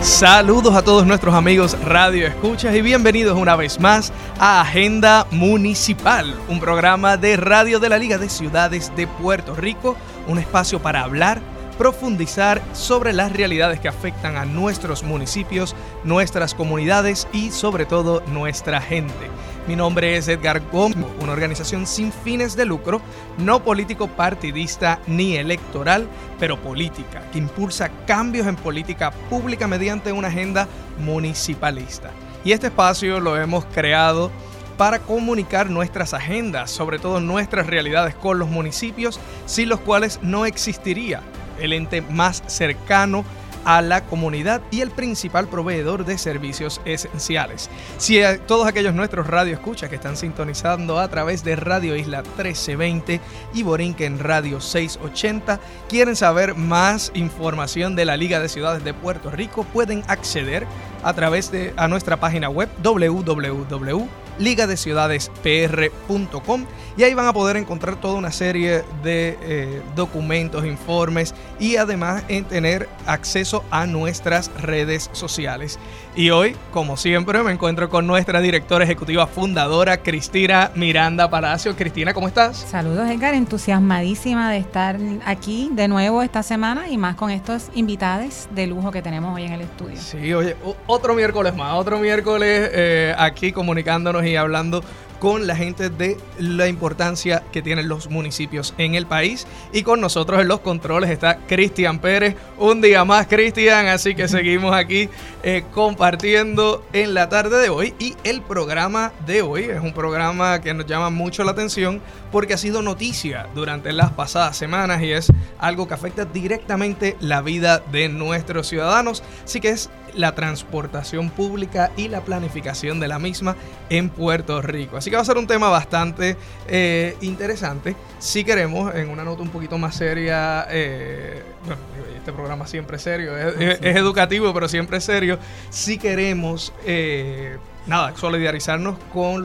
Saludos a todos nuestros amigos Radio Escuchas y bienvenidos una vez más a Agenda Municipal, un programa de radio de la Liga de Ciudades de Puerto Rico, un espacio para hablar, profundizar sobre las realidades que afectan a nuestros municipios, nuestras comunidades y sobre todo nuestra gente. Mi nombre es Edgar Gómez, una organización sin fines de lucro, no político partidista ni electoral, pero política, que impulsa cambios en política pública mediante una agenda municipalista. Y este espacio lo hemos creado para comunicar nuestras agendas, sobre todo nuestras realidades con los municipios, sin los cuales no existiría el ente más cercano a la comunidad y el principal proveedor de servicios esenciales. Si todos aquellos nuestros radio escucha que están sintonizando a través de Radio Isla 1320 y Borinquen Radio 680 quieren saber más información de la Liga de Ciudades de Puerto Rico, pueden acceder a través de a nuestra página web www ligadeciudadespr.com y ahí van a poder encontrar toda una serie de eh, documentos, informes y además en tener acceso a nuestras redes sociales. Y hoy, como siempre, me encuentro con nuestra directora ejecutiva fundadora, Cristina Miranda Palacio. Cristina, ¿cómo estás? Saludos, Edgar. Entusiasmadísima de estar aquí de nuevo esta semana y más con estos invitados de lujo que tenemos hoy en el estudio. Sí, oye, otro miércoles más, otro miércoles eh, aquí comunicándonos y hablando con la gente de la importancia que tienen los municipios en el país. Y con nosotros en los controles está Cristian Pérez. Un día más, Cristian. Así que seguimos aquí eh, compartiendo en la tarde de hoy. Y el programa de hoy es un programa que nos llama mucho la atención porque ha sido noticia durante las pasadas semanas y es algo que afecta directamente la vida de nuestros ciudadanos. Así que es la transportación pública y la planificación de la misma en Puerto Rico. Así que va a ser un tema bastante eh, interesante. Si queremos, en una nota un poquito más seria, eh, bueno, este programa siempre es serio, es, educativo, pero siempre es serio. Si queremos... Eh, nada, solidarizarnos con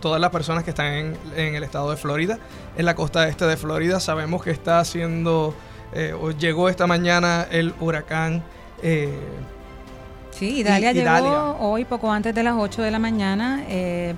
todas las personas que están en, en, el estado de Florida, en la costa este de Florida. Sabemos que está haciendo, o llegó esta mañana el huracán Sí, Italia llegó hoy poco antes de las 8 de la mañana. Eh,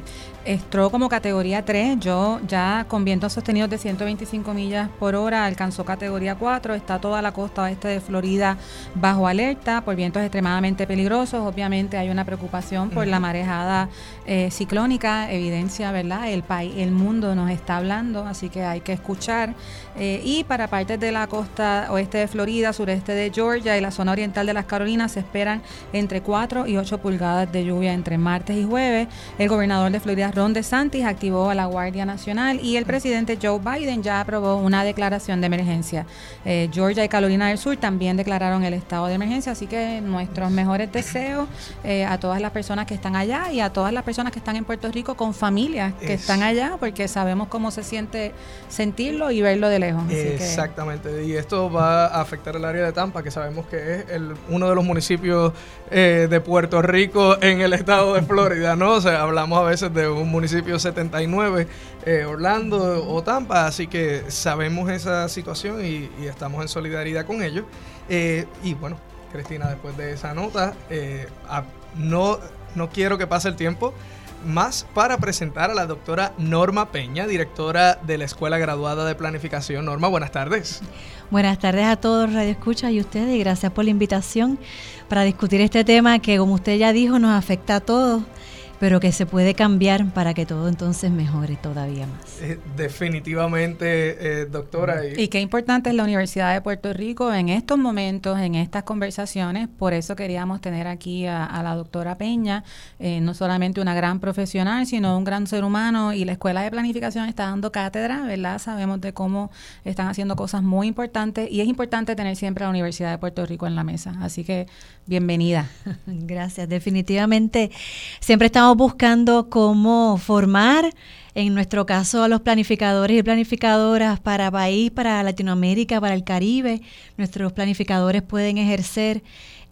Entró como categoría 3, yo ya con vientos sostenidos de 125 millas por hora alcanzó categoría 4, está toda la costa oeste de Florida bajo alerta por vientos extremadamente peligrosos, obviamente hay una preocupación por la marejada eh, ciclónica, evidencia, ¿verdad? El país, el mundo nos está hablando, así que hay que escuchar. Eh, y para partes de la costa oeste de Florida, sureste de Georgia y la zona oriental de las Carolinas se esperan entre 4 y 8 pulgadas de lluvia entre martes y jueves. El gobernador de Florida Ron DeSantis activó a la Guardia Nacional y el presidente Joe Biden ya aprobó una declaración de emergencia. Eh, Georgia y Carolina del Sur también declararon el estado de emergencia, así que nuestros mejores deseos eh, a todas las personas que están allá y a todas las personas que están en Puerto Rico con familias que están allá, porque sabemos cómo se siente sentirlo y verlo de lejos. Exactamente, y esto va a afectar el área de Tampa, que sabemos que es el, uno de los municipios eh, de Puerto Rico en el estado de Florida, ¿no? O sea, hablamos a veces de un municipio 79, eh, Orlando o Tampa, así que sabemos esa situación y, estamos en solidaridad con ellos. Eh, y bueno, Cristina, después de esa nota, eh, no, no quiero que pase el tiempo más para presentar a la doctora Norma Peña, directora de la Escuela Graduada de Planificación. Norma, buenas tardes. Buenas tardes a todos Radio Escucha y ustedes y gracias por la invitación para discutir este tema que como usted ya dijo nos afecta a todos pero que se puede cambiar para que todo entonces mejore todavía más. Eh, definitivamente, eh, doctora. Y, qué importante es la Universidad de Puerto Rico en estos momentos, en estas conversaciones. Por eso queríamos tener aquí a, la doctora Peña, eh, no solamente una gran profesional, sino un gran ser humano. Y la Escuela de Planificación está dando cátedra, ¿verdad? Sabemos de cómo están haciendo cosas muy importantes y es importante tener siempre a la Universidad de Puerto Rico en la mesa. Así que bienvenida. Gracias, definitivamente. Siempre estamos buscando cómo formar En nuestro caso, a los planificadores y planificadoras para país, para Latinoamérica, para el Caribe, nuestros planificadores pueden ejercer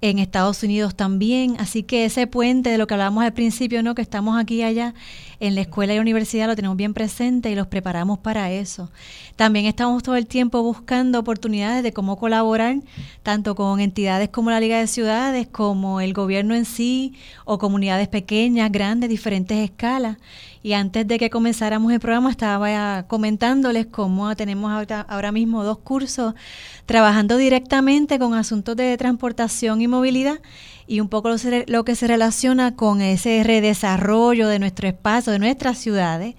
en Estados Unidos también. Así que ese puente de lo que hablábamos al principio, ¿no? que estamos aquí y allá en la escuela y universidad, lo tenemos bien presente y los preparamos para eso. También estamos todo el tiempo buscando oportunidades de cómo colaborar, tanto con entidades como la Liga de Ciudades, como el gobierno en sí, o comunidades pequeñas, grandes, diferentes escalas. Y antes de que comenzáramos el programa estaba comentándoles cómo tenemos ahora, mismo dos cursos trabajando directamente con asuntos de transportación y movilidad y un poco lo, que se relaciona con ese redesarrollo de nuestro espacio, de nuestras ciudades,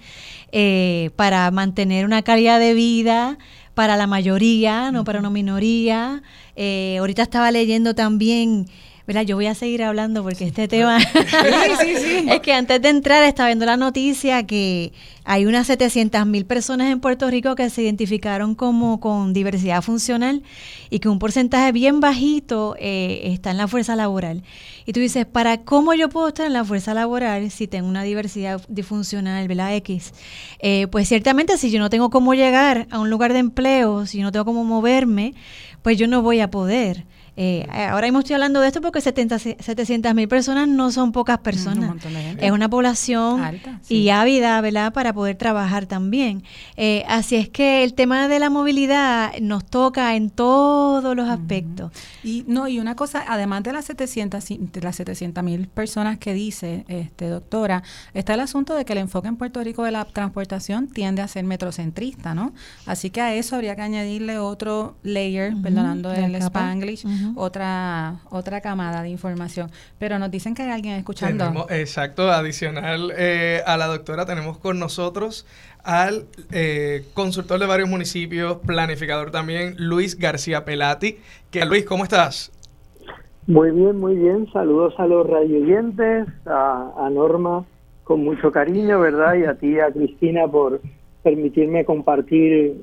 eh, para mantener una calidad de vida para la mayoría, no para una minoría. Eh, ahorita estaba leyendo también yo voy a seguir hablando porque este tema es que antes de entrar estaba viendo la noticia que hay unas 700 mil personas en Puerto Rico que se identificaron como con diversidad funcional y que un porcentaje bien bajito eh, está en la fuerza laboral. Y tú dices, ¿para cómo yo puedo estar en la fuerza laboral si tengo una diversidad disfuncional, ¿verdad? X. Eh, pues ciertamente si yo no tengo cómo llegar a un lugar de empleo, si yo no tengo cómo moverme, pues yo no voy a poder. Eh, ahora mismo estoy hablando de esto porque 700 mil personas no son pocas personas. es una población y ávida, ¿verdad?, para poder trabajar también. Eh, así es que el tema de la movilidad nos toca en todos los aspectos. Y no y una cosa, además de las 700 de las 700 mil personas que dice, este doctora, está el asunto de que el enfoque en Puerto Rico de la transportación tiende a ser metrocentrista, ¿no? Así que a eso habría que añadirle otro layer, perdonando el spanglish otra, otra camada de información. Pero nos dicen que hay alguien escuchando. exacto, adicional eh, a la doctora, tenemos con nosotros al eh, consultor de varios municipios, planificador también, Luis García Pelati. Que, Luis, ¿cómo estás? Muy bien, muy bien. Saludos a los radioyentes, a, a Norma con mucho cariño, ¿verdad? Y a ti, a Cristina, por permitirme compartir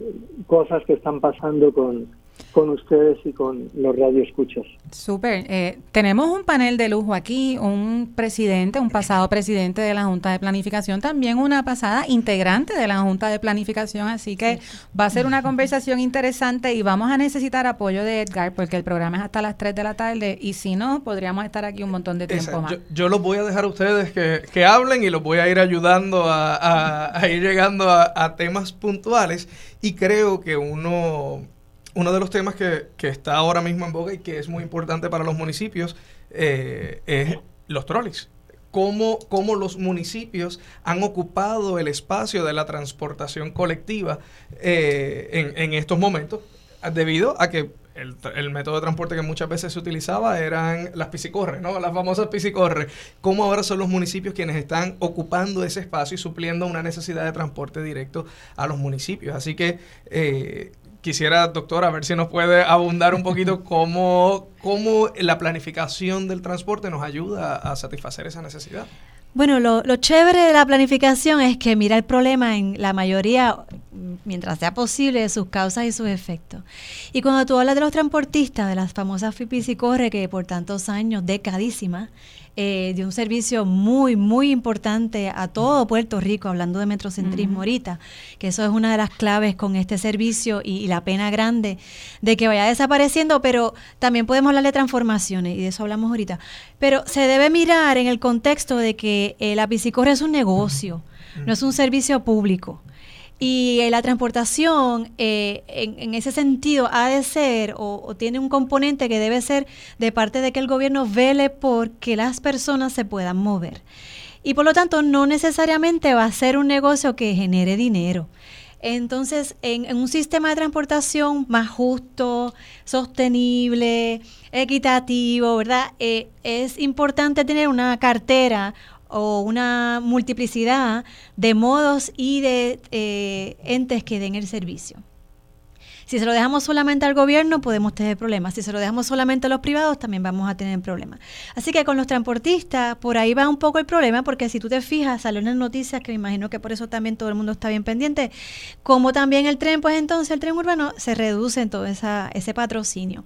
cosas que están pasando con, con ustedes y con los radioescuchas. Súper. Eh, tenemos un panel de lujo aquí, un presidente, un pasado presidente de la Junta de Planificación, también una pasada integrante de la Junta de Planificación, así que va a ser una conversación interesante y vamos a necesitar apoyo de Edgar porque el programa es hasta las 3 de la tarde y si no, podríamos estar aquí un montón de tiempo más. Yo, los voy a dejar a ustedes que, hablen y los voy a ir ayudando a, ir llegando a temas puntuales y creo que uno uno de los temas que, está ahora mismo en boga y que es muy importante para los municipios eh, es los trolleys. Cómo, cómo, los municipios han ocupado el espacio de la transportación colectiva eh, en, estos momentos, debido a que el, método de transporte que muchas veces se utilizaba eran las piscicorres, ¿no? Las famosas piscicorres. ¿Cómo ahora son los municipios quienes están ocupando ese espacio y supliendo una necesidad de transporte directo a los municipios? Así que eh, quisiera, doctora, a ver si nos puede abundar un poquito cómo, cómo la planificación del transporte nos ayuda a satisfacer esa necesidad. Bueno, lo, lo, chévere de la planificación es que mira el problema en la mayoría, mientras sea posible, de sus causas y sus efectos. Y cuando tú hablas de los transportistas, de las famosas FIPIS y Corre, que por tantos años, decadísimas, eh, de un servicio muy, muy importante a todo Puerto Rico, hablando de metrocentrismo ahorita, que eso es una de las claves con este servicio y, la pena grande de que vaya desapareciendo, pero también podemos hablar de transformaciones y de eso hablamos ahorita. Pero se debe mirar en el contexto de que eh, la piscicorre es un negocio, no es un servicio público. Y eh, la transportación, eh, en, ese sentido, ha de ser o, tiene un componente que debe ser de parte de que el gobierno vele por que las personas se puedan mover. Y por lo tanto, no necesariamente va a ser un negocio que genere dinero. Entonces, en, un sistema de transportación más justo, sostenible, equitativo, ¿verdad? Eh, es importante tener una cartera o una multiplicidad de modos y de eh, entes que den el servicio. Si se lo dejamos solamente al gobierno, podemos tener problemas. Si se lo dejamos solamente a los privados, también vamos a tener problemas. Así que con los transportistas, por ahí va un poco el problema, porque si tú te fijas, salió en las noticias, que me imagino que por eso también todo el mundo está bien pendiente, como también el tren, pues entonces el tren urbano se reduce en todo ese patrocinio.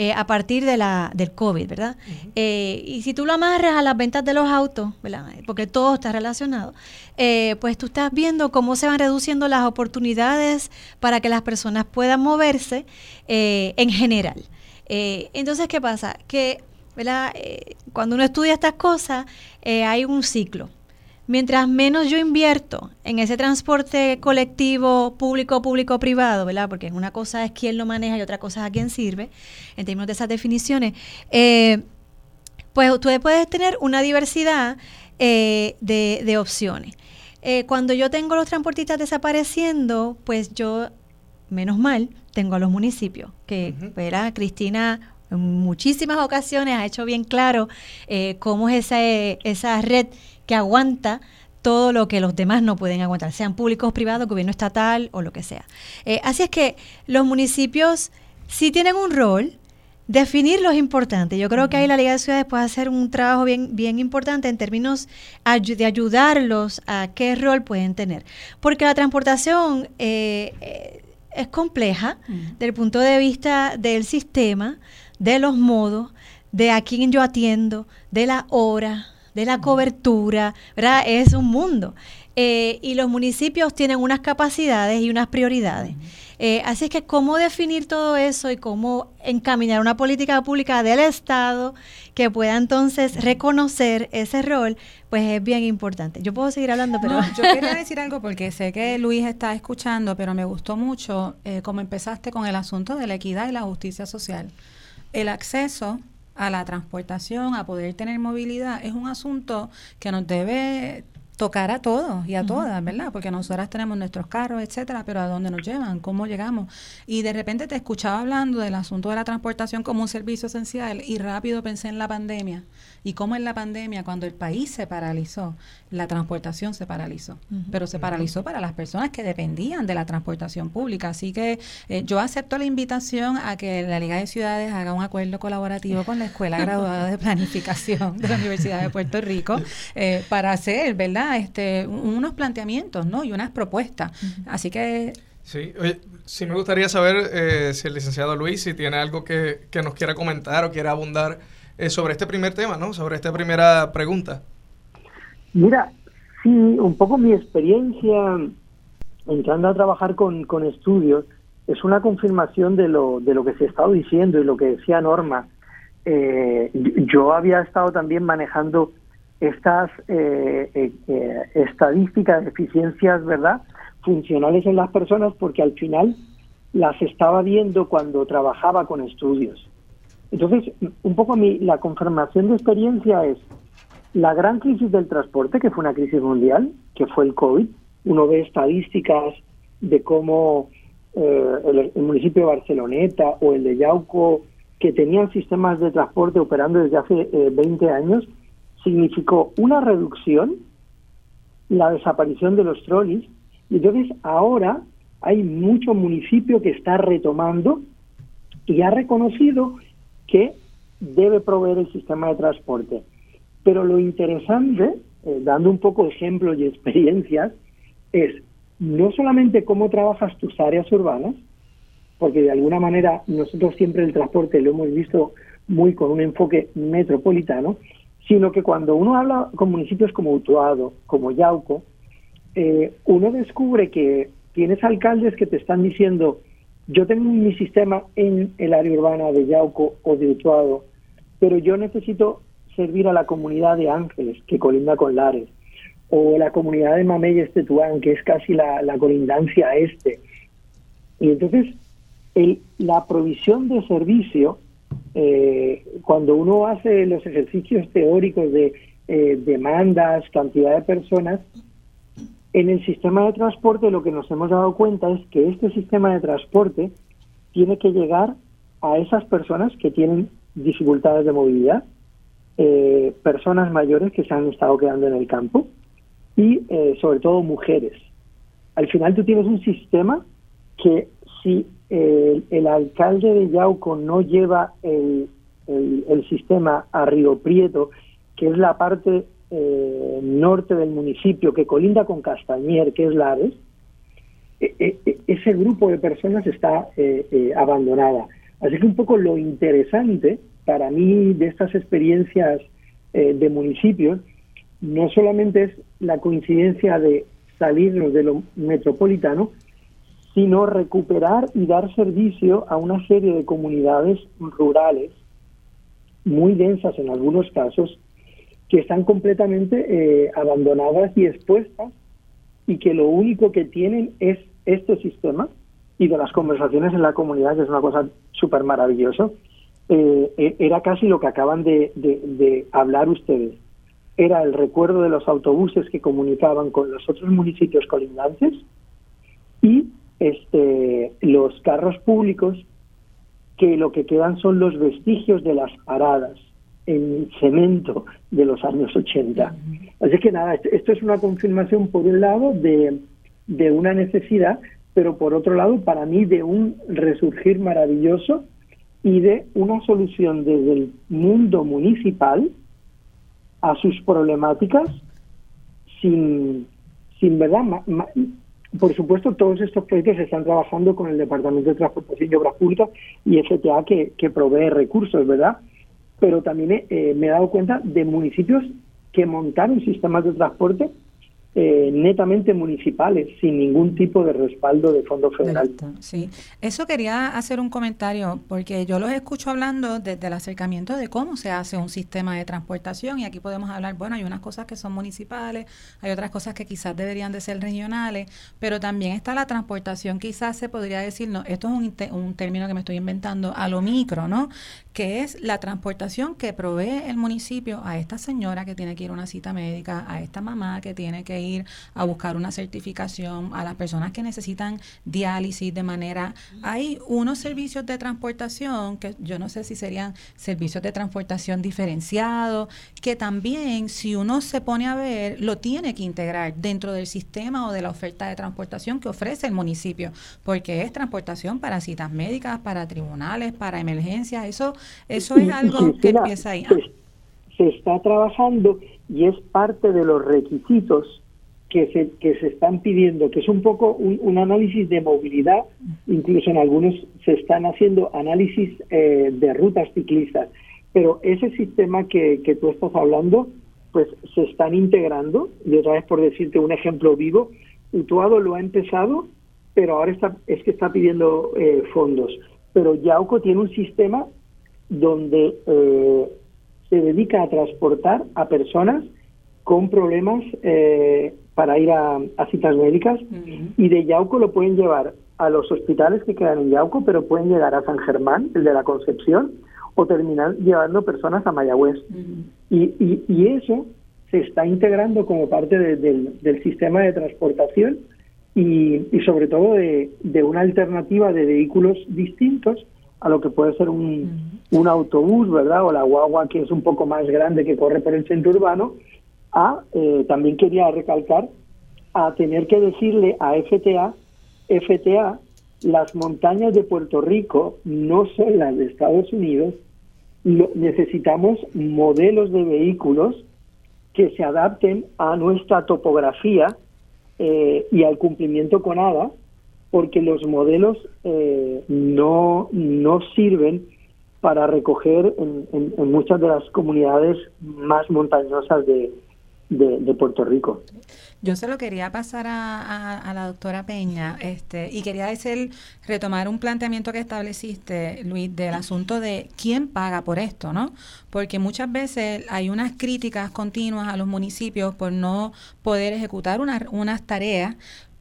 Eh, a partir de la, del COVID, ¿verdad? Eh, y si tú lo amarras a las ventas de los autos, ¿verdad? Porque todo está relacionado, eh, pues tú estás viendo cómo se van reduciendo las oportunidades para que las personas puedan moverse en general. entonces, ¿qué pasa? Que ¿verdad? cuando uno estudia estas cosas, hay un ciclo mientras menos yo invierto en ese transporte colectivo, público, público, privado, ¿verdad? Porque una cosa es quién lo maneja y otra cosa es a quién sirve, en términos de esas definiciones, eh, pues tú puedes tener una diversidad eh, de, opciones. Eh, cuando yo tengo los transportistas desapareciendo, pues yo, menos mal, tengo a los municipios, que, ¿verdad? Cristina en muchísimas ocasiones ha hecho bien claro cómo es esa, esa red que aguanta todo lo que los demás no pueden aguantar, sean públicos, privados, gobierno estatal o lo que sea. Eh, así es que los municipios sí tienen un rol, definir lo importante. Yo creo que ahí la Liga de Ciudades puede hacer un trabajo bien, bien importante en términos de ayudarlos a qué rol pueden tener. Porque la transportación eh, eh, es compleja desde el punto de vista del sistema, de los modos, de a quién yo atiendo, de la hora, de la cobertura, ¿verdad? Es un mundo. Eh, y los municipios tienen unas capacidades y unas prioridades. Eh, así es que cómo definir todo eso y cómo encaminar una política pública del Estado que pueda entonces reconocer ese rol, pues es bien importante. Yo puedo seguir hablando, pero... yo quería decir algo porque sé que Luis está escuchando, pero me gustó mucho eh, cómo empezaste con el asunto de la equidad y la justicia social. El acceso a la transportación, a poder tener movilidad, es un asunto que nos debe tocar a todos y a todas, ¿verdad? Porque nosotras tenemos nuestros carros, etcétera, pero ¿a dónde nos llevan? ¿Cómo llegamos? Y de repente te escuchaba hablando del asunto de la transportación como un servicio esencial y rápido pensé en la pandemia y cómo en la pandemia, cuando el país se paralizó, la transportación se paralizó, pero se paralizó para las personas que dependían de la transportación pública. Así que eh, yo acepto la invitación a que la Liga de Ciudades haga un acuerdo colaborativo con la Escuela Graduada de Planificación de la Universidad de Puerto Rico eh, para hacer, ¿verdad? Este, unos planteamientos, ¿no? Y unas propuestas. Así que Sí, oye, sí me gustaría saber eh, si el licenciado Luis, si tiene algo que, que nos quiera comentar o quiera abundar eh, sobre este primer tema, ¿no? Sobre esta primera pregunta. Mira, sí, un poco mi experiencia entrando a trabajar con, con estudios es una confirmación de lo, de lo que se ha estado diciendo y lo que decía Norma. Eh, yo había estado también manejando estas eh, estadísticas de eficiencias, ¿verdad?, funcionales en las personas porque al final las estaba viendo cuando trabajaba con estudios. Entonces, un poco mi, la confirmación de experiencia es la gran crisis del transporte, que fue una crisis mundial, que fue el COVID. Uno ve estadísticas de cómo eh, el, municipio de Barceloneta o el de Yauco, que tenían sistemas de transporte operando desde hace 20 eh, años, significó una reducción, la desaparición de los trolleys, y entonces ahora hay mucho municipio que está retomando y ha reconocido que debe proveer el sistema de transporte. Pero lo interesante, eh, dando un poco ejemplos y experiencias, es no solamente cómo trabajas tus áreas urbanas, porque de alguna manera nosotros siempre el transporte lo hemos visto muy con un enfoque metropolitano, sino que cuando uno habla con municipios como Utuado, como Yauco, eh, uno descubre que tienes alcaldes que te están diciendo yo tengo mi sistema en el área urbana de Yauco o de Utuado, pero yo necesito servir a la comunidad de Ángeles, que colinda con Lares, o la comunidad de Mameyes Tetuán, que es casi la, colindancia este. Y entonces, el, la provisión de servicio, eh, cuando uno hace los ejercicios teóricos de eh, demandas, cantidad de personas, en el sistema de transporte lo que nos hemos dado cuenta es que este sistema de transporte tiene que llegar a esas personas que tienen dificultades de movilidad, eh, personas mayores que se han estado quedando en el campo y eh, sobre todo mujeres. Al final tú tienes un sistema que si el, alcalde de Yauco no lleva el, el sistema a Río Prieto, que es la parte eh, norte del municipio que colinda con Castañer, que es Lares, e, e, e, ese grupo de personas está eh, eh, abandonada. Así que un poco lo interesante para mí de estas experiencias eh, de municipios no solamente es la coincidencia de salirnos de lo metropolitano, sino recuperar y dar servicio a una serie de comunidades rurales muy densas en algunos casos, que están completamente eh, abandonadas y expuestas y que lo único que tienen es este sistema y de las conversaciones en la comunidad, que es una cosa súper maravillosa, eh, e, era casi lo que acaban de, de, hablar ustedes. Era el recuerdo de los autobuses que comunicaban con los otros municipios colindantes y este, los carros públicos que lo que quedan son los vestigios de las paradas en cemento de los años 80. Así que nada, esto es una confirmación por un lado de, de una necesidad, pero por otro lado para mí de un resurgir maravilloso y de una solución desde el mundo municipal a sus problemáticas sin, sin verdad, por supuesto, todos estos proyectos se están trabajando con el Departamento de Transportación y Obras Públicas y FTA que, que provee recursos, ¿verdad? Pero también eh, me he dado cuenta de municipios que montaron sistemas de transporte eh, netamente municipales, sin ningún tipo de respaldo de fondo federal. Sí, eso quería hacer un comentario, porque yo los escucho hablando desde el acercamiento de cómo se hace un sistema de transportación, y aquí podemos hablar, bueno, hay unas cosas que son municipales, hay otras cosas que quizás deberían de ser regionales, pero también está la transportación, quizás se podría decir, no, esto es un, un término que me estoy inventando, a lo micro, ¿no? Que es la transportación que provee el municipio a esta señora que tiene que ir a una cita médica, a esta mamá que tiene que ir ir a buscar una certificación, a las personas que necesitan diálisis de manera... Hay unos servicios de transportación que yo no sé si serían servicios de transportación diferenciados, que también si uno se pone a ver, lo tiene que integrar dentro del sistema o de la oferta de transportación que ofrece el municipio, porque es transportación para citas médicas, para tribunales, para emergencias, eso, eso es algo que empieza ahí. se está trabajando y es parte de los requisitos que se, que se están pidiendo, que es un poco un, análisis de movilidad, incluso en algunos se están haciendo análisis eh, de rutas ciclistas, pero ese sistema que, que tú estás hablando, pues se están integrando, y otra vez por decirte un ejemplo vivo, Utuado lo ha empezado, pero ahora está, es que está pidiendo eh, fondos, pero Yauco tiene un sistema donde eh, se dedica a transportar a personas con problemas eh, para ir a, citas médicas y de Yauco lo pueden llevar a los hospitales que quedan en Yauco, pero pueden llegar a San Germán, el de la Concepción, o terminar llevando personas a Mayagüez. y, y, eso se está integrando como parte del, sistema de transportación y, y sobre todo de, una alternativa de vehículos distintos a lo que puede ser un, un autobús, ¿verdad? O la guagua que es un poco más grande que corre por el centro urbano a, eh, también quería recalcar, a tener que decirle a FTA, FTA, las montañas de Puerto Rico no son las de Estados Unidos, necesitamos modelos de vehículos que se adapten a nuestra topografía eh, y al cumplimiento con ADA, porque los modelos eh, no, no sirven para recoger en, muchas de las comunidades más montañosas de, de, Puerto Rico. Yo se lo quería pasar a, la doctora Peña este, y quería decir, retomar un planteamiento que estableciste, Luis, del asunto de quién paga por esto, ¿no? Porque muchas veces hay unas críticas continuas a los municipios por no poder ejecutar unas tareas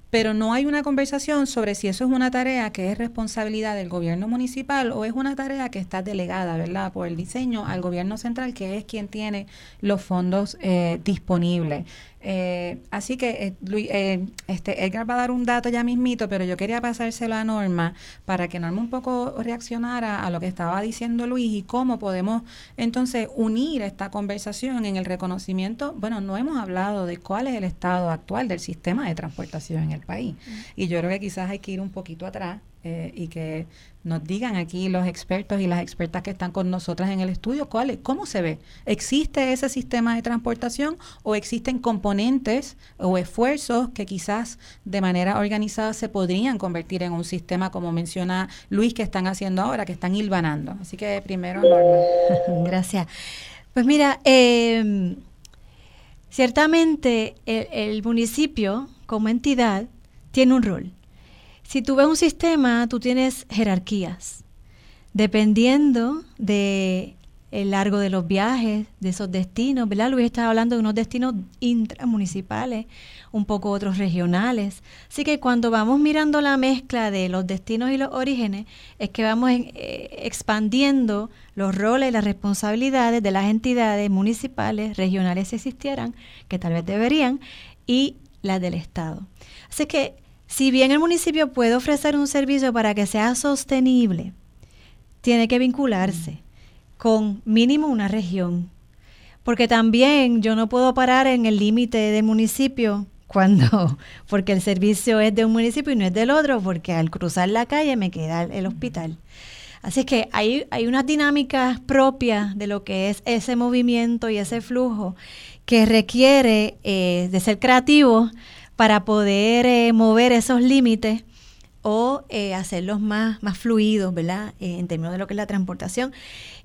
pero no hay una conversación sobre si eso es una tarea que es responsabilidad del gobierno municipal o es una tarea que está delegada, ¿verdad?, por el diseño al gobierno central, que es quien tiene los fondos eh, disponibles. Eh, así que eh, eh, este Edgar va a dar un dato ya mismito, pero yo quería pasárselo a Norma para que Norma un poco reaccionara a lo que estaba diciendo Luis y cómo podemos entonces unir esta conversación en el reconocimiento. Bueno, no hemos hablado de cuál es el estado actual del sistema de transportación en el país y yo creo que quizás hay que ir un poquito atrás eh, y que nos digan aquí los expertos y las expertas que están con nosotras en el estudio cuál, cómo se ve. ¿Existe ese sistema de transportación o existen componentes o esfuerzos que quizás de manera organizada se podrían convertir en un sistema como menciona Luis que están haciendo ahora, que están hilvanando? Así que primero, Norma. Gracias. Pues mira, eh, ciertamente el municipio como entidad tiene un rol si tú ves un sistema, tú tienes jerarquías. Dependiendo de el largo de los viajes, de esos destinos, ¿verdad? Luis estaba hablando de unos destinos intramunicipales, un poco otros regionales. Así que cuando vamos mirando la mezcla de los destinos y los orígenes, es que vamos eh, expandiendo los roles y las responsabilidades de las entidades municipales, regionales si existieran, que tal vez deberían, y las del Estado. Así que si bien el municipio puede ofrecer un servicio para que sea sostenible, tiene que vincularse con mínimo una región. Porque también yo no puedo parar en el límite del municipio cuando, porque el servicio es de un municipio y no es del otro, porque al cruzar la calle me queda el, hospital. Así que hay, hay unas dinámicas propias de lo que es ese movimiento y ese flujo que requiere eh, de ser creativo para poder eh, mover esos límites o eh, hacerlos más, más fluidos, ¿verdad? Eh, en términos de lo que es la transportación.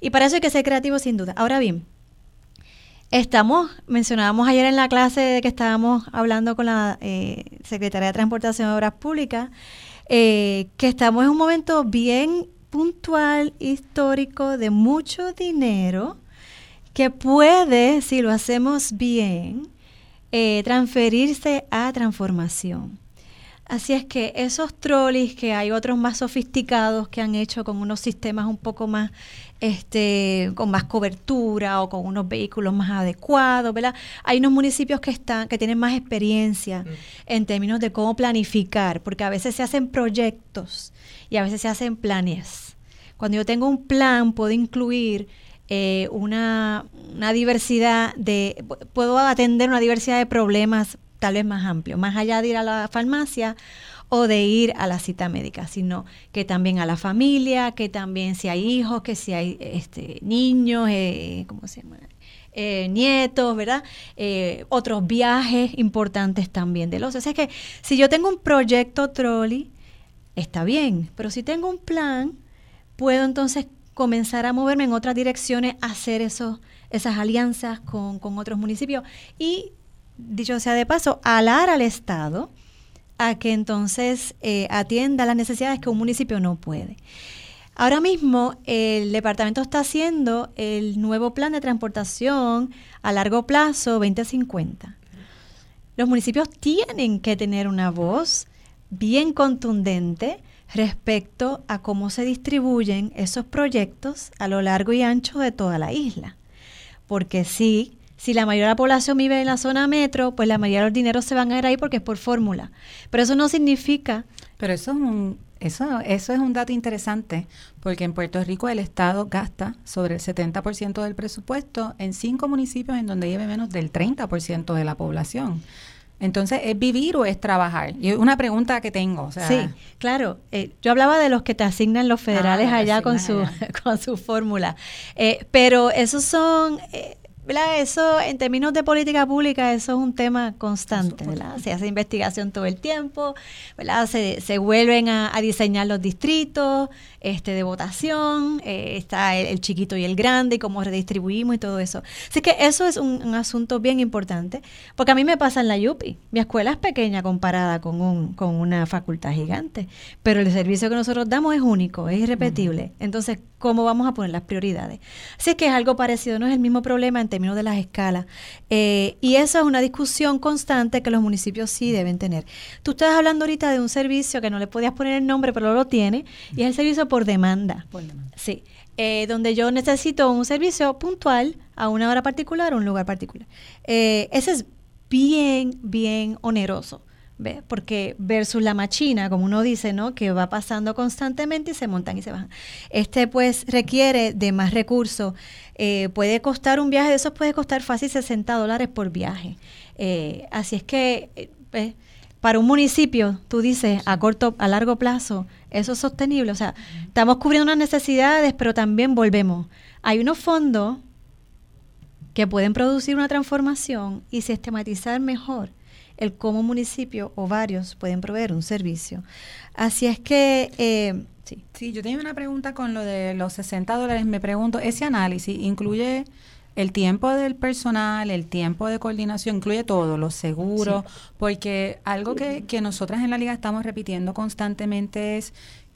Y para eso hay que ser creativo sin duda. Ahora bien, estamos, mencionábamos ayer en la clase que estábamos hablando con la Secretaría de Transportación y Obras Públicas, que estamos en un momento bien puntual, histórico, de mucho dinero, que puede, si lo hacemos bien, eh, transferirse a transformación. Así es que esos trolleys que hay otros más sofisticados que han hecho con unos sistemas un poco más, este, con más cobertura o con unos vehículos más adecuados, ¿verdad? Hay unos municipios que están, que tienen más experiencia mm. en términos de cómo planificar, porque a veces se hacen proyectos y a veces se hacen planes. Cuando yo tengo un plan, puedo incluir eh, una, diversidad de, puedo atender una diversidad de problemas tal vez más amplio, más allá de ir a la farmacia o de ir a la cita médica, sino que también a la familia, que también si hay hijos, que si hay este, niños, eh, ¿cómo se llama? Eh, nietos, ¿verdad? otros viajes importantes también de los. O sea, es que si yo tengo un proyecto trolley, está bien, pero si tengo un plan, puedo entonces comenzar a moverme en otras direcciones, hacer esos, esas alianzas con, otros municipios y, dicho sea de paso, alar al Estado a que entonces eh, atienda las necesidades que un municipio no puede. Ahora mismo el departamento está haciendo el nuevo plan de transportación a largo plazo 2050. Los municipios tienen que tener una voz bien contundente respecto a cómo se distribuyen esos proyectos a lo largo y ancho de toda la isla. Porque sí, si la mayoría de la población vive en la zona metro, pues la mayoría de los dineros se van a ir ahí porque es por fórmula. Pero eso no significa... Pero eso es un, eso, eso es un dato interesante, porque en Puerto Rico el Estado gasta sobre el 70% del presupuesto en cinco municipios en donde vive menos del 30% de la población. Entonces, ¿es vivir o es trabajar? Y una pregunta que tengo. sí, claro. Eh, yo hablaba de los que te asignan los federales ah, allá con su, con su fórmula. Eh, pero esos son... Eh, eso, en términos de política pública, eso es un tema constante, ¿verdad? Se hace investigación todo el tiempo, ¿verdad? Se, se vuelven a, diseñar los distritos este, de votación, eh, está el, chiquito y el grande, y cómo redistribuimos y todo eso. Así que eso es un, asunto bien importante, porque a mí me pasa en la YUPI. Mi escuela es pequeña comparada con, un, con una facultad gigante, pero el servicio que nosotros damos es único, es irrepetible. Entonces, ¿cómo vamos a poner las prioridades? Así que es algo parecido, no es el mismo problema términos de las escalas. Eh, y eso es una discusión constante que los municipios sí deben tener. Tú estás hablando ahorita de un servicio que no le podías poner el nombre, pero lo tiene, y es el servicio por demanda. Por demanda. Sí. Eh, donde yo necesito un servicio puntual a una hora particular o un lugar particular. Eh, ese es bien, bien oneroso. Porque versus la machina, como uno dice, ¿no? Que va pasando constantemente y se montan y se bajan. Este pues requiere de más recursos. Eh, puede costar un viaje de esos, puede costar fácil 60 dólares por viaje. Eh, así es que, eh, para un municipio, tú dices, a corto, a largo plazo, eso es sostenible. O sea, estamos cubriendo unas necesidades, pero también volvemos. Hay unos fondos que pueden producir una transformación y sistematizar mejor el cómo municipio o varios pueden proveer un servicio. Así es que, eh, sí. Sí, yo tengo una pregunta con lo de los 60 dólares. Me pregunto, ¿ese análisis incluye el tiempo del personal, el tiempo de coordinación, incluye todo, los seguros, porque algo que, que nosotras en la liga estamos repitiendo constantemente es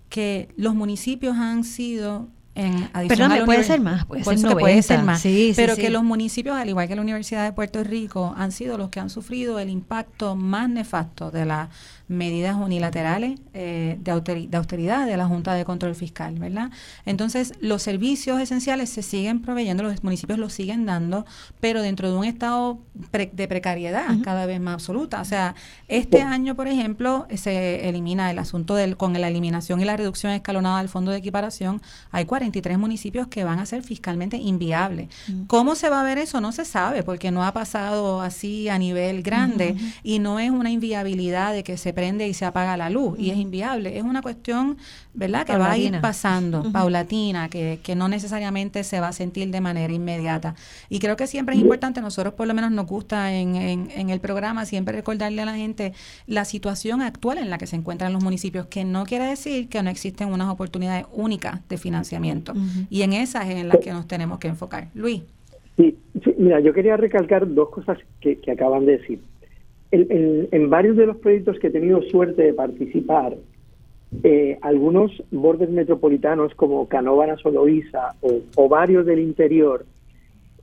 que los municipios han sido en adición Perdón, puede ser más, puede ser, puede ser más. pero que los municipios, al igual que la Universidad de Puerto Rico, han sido los que han sufrido el impacto más nefasto de la medidas unilaterales eh, de, austeridad de la Junta de Control Fiscal, ¿verdad? Entonces, los servicios esenciales se siguen proveyendo, los municipios los siguen dando, pero dentro de un estado de precariedad cada vez más absoluta. O sea, este año, por ejemplo, se elimina el asunto del con la eliminación y la reducción escalonada del fondo de equiparación, hay 43 municipios que van a ser fiscalmente inviables. ¿Cómo se va a ver eso? No se sabe, porque no ha pasado así a nivel grande y no es una inviabilidad de que se prende y se apaga la luz y es inviable. Es una cuestión, ¿verdad?, que va a ir pasando, paulatina, que, que no necesariamente se va a sentir de manera inmediata. Y creo que siempre es importante, nosotros por lo menos nos gusta en, en, el programa siempre recordarle a la gente la situación actual en la que se encuentran los municipios, que no quiere decir que no existen unas oportunidades únicas de financiamiento. Y en esas es en las que nos tenemos que enfocar. Luis. Sí, mira, yo quería recalcar dos cosas que, que acaban de decir en, varios de los proyectos que he tenido suerte de participar, eh, algunos bordes metropolitanos como Canóvanas o Loíza o, varios del interior,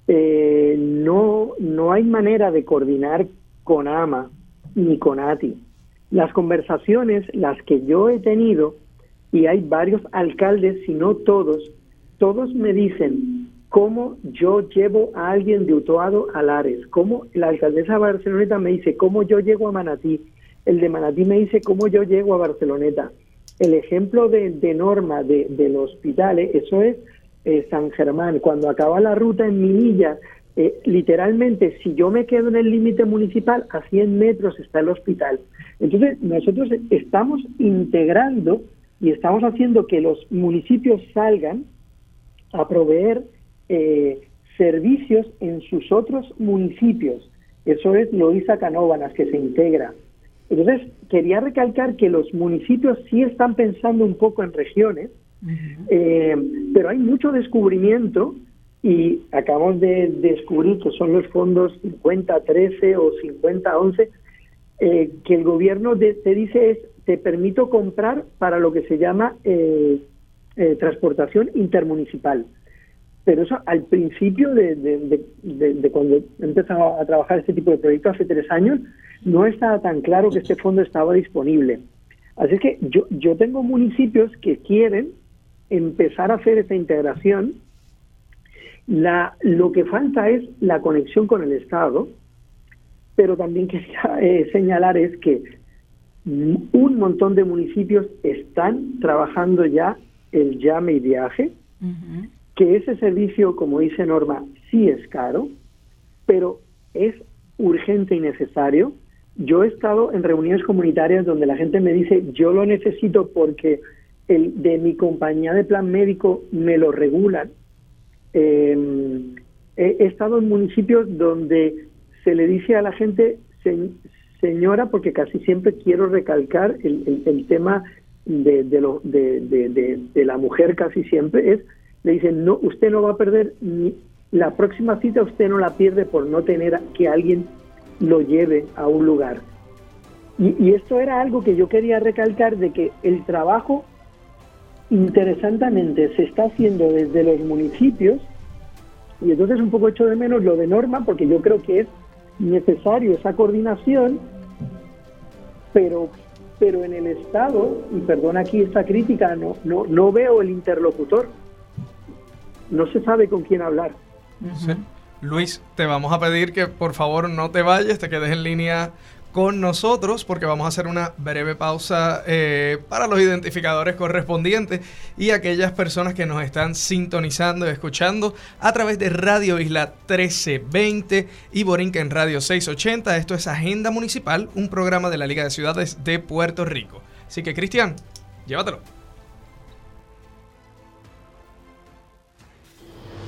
eh, no, no hay manera de coordinar con AMA ni con ATI. Las conversaciones, las que yo he tenido, y hay varios alcaldes, si no todos, todos me dicen, cómo yo llevo a alguien de Utoado a Lares, cómo la alcaldesa de Barceloneta me dice cómo yo llego a Manatí, el de Manatí me dice cómo yo llego a Barceloneta. El ejemplo de, Norma de, del hospital, eh, eso es eh, San Germán, cuando acaba la ruta en Minilla, eh, literalmente si yo me quedo en el límite municipal, a 100 metros está el hospital. Entonces nosotros estamos integrando y estamos haciendo que los municipios salgan a proveer eh, servicios en sus otros municipios. Eso es Loisa Canóvanas, que se integra. Entonces, quería recalcar que los municipios sí están pensando un poco en regiones, eh, pero hay mucho descubrimiento y acabamos de descubrir que son los fondos 50-13 o 50-11, eh, que el gobierno te dice es, te permito comprar para lo que se llama transportación intermunicipal pero eso al principio de, de, cuando empezaba a trabajar este tipo de proyectos hace tres años, no estaba tan claro que este fondo estaba disponible. Así que yo, yo tengo municipios que quieren empezar a hacer esta integración. La, lo que falta es la conexión con el Estado, pero también quería eh, señalar es que un montón de municipios están trabajando ya el llame y viaje que ese servicio, como dice Norma, sí es caro, pero es urgente y necesario. Yo he estado en reuniones comunitarias donde la gente me dice, yo lo necesito porque el de mi compañía de plan médico me lo regulan. Em, he, estado en municipios donde se le dice a la gente, señora, porque casi siempre quiero recalcar el, tema de, lo, de la mujer casi siempre, es le dicen, no, usted no va a perder ni la próxima cita, usted no la pierde por no tener que alguien lo lleve a un lugar. Y, esto era algo que yo quería recalcar de que el trabajo interesantemente se está haciendo desde los municipios y entonces un poco echo de menos lo de norma porque yo creo que es necesario esa coordinación, pero pero en el Estado, y perdona aquí esta crítica, no, no, no veo el interlocutor no se sabe con quién hablar. Luis, te vamos a pedir que por favor no te vayas, te quedes en línea con nosotros porque vamos a hacer una breve pausa eh, para los identificadores correspondientes y aquellas personas que nos están sintonizando y escuchando a través de Radio Isla 1320 y Borinquen Radio 680. Esto es Agenda Municipal, un programa de la Liga de Ciudades de Puerto Rico. Así que Cristian, llévatelo.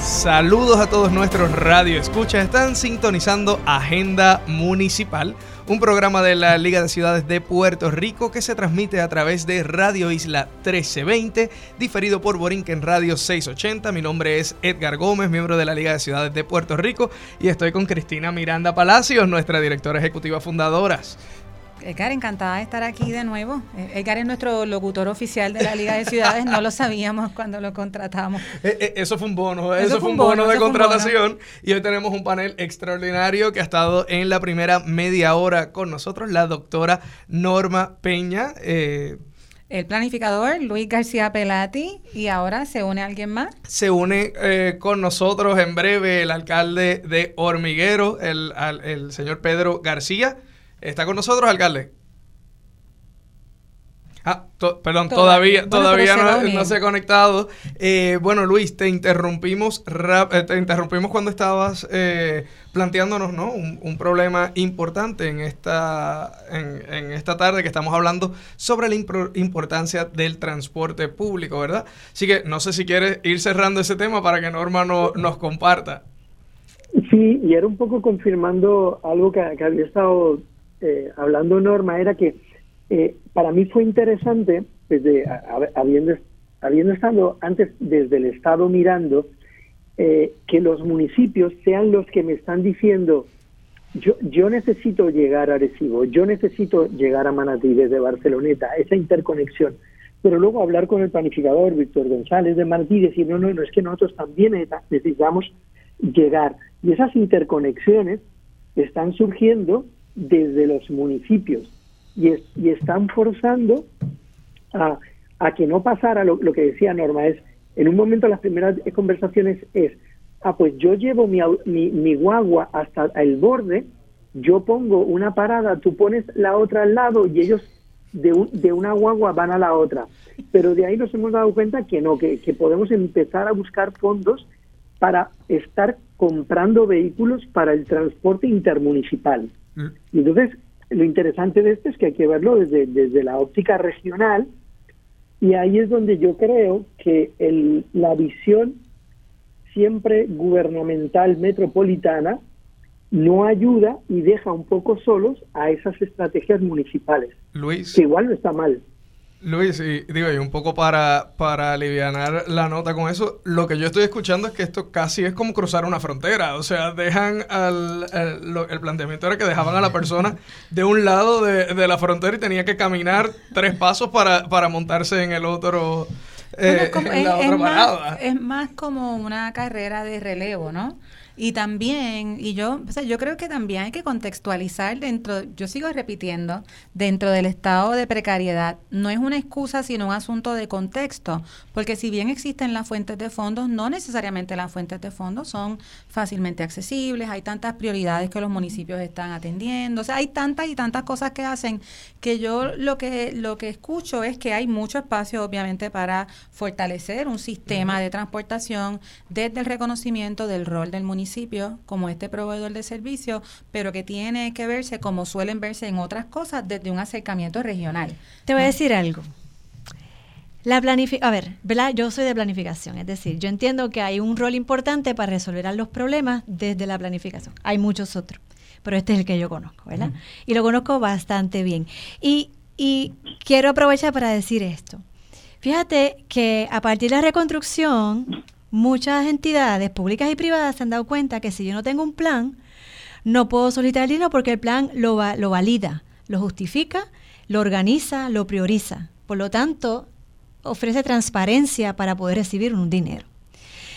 Saludos a todos nuestros radioescuchas. Están sintonizando Agenda Municipal, un programa de la Liga de Ciudades de Puerto Rico que se transmite a través de Radio Isla 1320, diferido por Borinquen Radio 680. Mi nombre es Edgar Gómez, miembro de la Liga de Ciudades de Puerto Rico, y estoy con Cristina Miranda Palacios, nuestra directora ejecutiva fundadoras. Edgar, encantada de estar aquí de nuevo. Eh, Edgar es nuestro locutor oficial de la Liga de Ciudades, no lo sabíamos cuando lo contratamos. Eh, eh, eso fue un bono, eso, fue un bono, de contratación. Y hoy tenemos un panel extraordinario que ha estado en la primera media hora con nosotros, la doctora Norma Peña. el planificador Luis García Pelati y ahora se une alguien más. Se une con nosotros en breve el alcalde de Hormiguero, el, el señor Pedro García. ¿Está con nosotros, alcalde? Ah, perdón, todavía, todavía no, se ha conectado. Eh, bueno, Luis, te interrumpimos, eh, te interrumpimos cuando estabas eh, planteándonos ¿no? Un, problema importante en esta, en, esta tarde que estamos hablando sobre la importancia del transporte público, ¿verdad? Así que no sé si quieres ir cerrando ese tema para que Norma nos comparta. Sí, y era un poco confirmando algo que había estado eh, hablando Norma, era que eh, para mí fue interesante, desde habiendo, habiendo estado antes desde el Estado mirando, eh, que los municipios sean los que me están diciendo, yo, yo necesito llegar a Arecibo, yo necesito llegar a Manatí desde Barceloneta, esa interconexión. Pero luego hablar con el planificador Víctor González de Manatí y decir, no, no, no, es que nosotros también necesitamos llegar. Y esas interconexiones están surgiendo desde los municipios y, y están forzando a, que no pasara lo, que decía Norma, es en un momento las primeras conversaciones es, ah, pues yo llevo mi, mi, mi guagua hasta el borde, yo pongo una parada, tú pones la otra al lado y ellos de, un, de una guagua van a la otra. Pero de ahí nos hemos dado cuenta que no, que podemos empezar a buscar fondos para estar comprando vehículos para el transporte intermunicipal. Y entonces, lo interesante de esto es que hay que verlo desde, desde la óptica regional y ahí es donde yo creo que el, la visión siempre gubernamental metropolitana no ayuda y deja un poco solos a esas estrategias municipales. Luis. Que igual no está mal. Luis, y digo, y un poco para, para aliviar la nota con eso, lo que yo estoy escuchando es que esto casi es como cruzar una frontera. O sea, dejan al. El, planteamiento era que dejaban a la persona de un lado de, de, la frontera y tenía que caminar tres pasos para, para montarse en el otro. Eh, en la otra parada. es más como una carrera de relevo, ¿no? Y también, y yo, o sea, yo creo que también hay que contextualizar dentro, yo sigo repitiendo, dentro del estado de precariedad, no es una excusa, sino un asunto de contexto, porque si bien existen las fuentes de fondos, no necesariamente las fuentes de fondos son fácilmente accesibles, hay tantas prioridades que los municipios están atendiendo, o sea, hay tantas y tantas cosas que hacen que yo lo que, lo que escucho es que hay mucho espacio, obviamente, para fortalecer un sistema de transportación desde el reconocimiento del rol del municipio como este proveedor de servicio, pero que tiene que verse como suelen verse en otras cosas desde un acercamiento regional. Te voy a decir algo. La a ver, ¿verdad? Yo soy de planificación, es decir, yo entiendo que hay un rol importante para resolver los problemas desde la planificación. Hay muchos otros, pero este es el que yo conozco, ¿verdad? Y lo conozco bastante bien. Y, y quiero aprovechar para decir esto. Fíjate que a partir de la reconstrucción, muchas entidades públicas y privadas se han dado cuenta que si yo no tengo un plan, no puedo solicitar el dinero porque el plan lo, lo valida, lo justifica, lo organiza, lo prioriza. Por lo tanto, ofrece transparencia para poder recibir un dinero.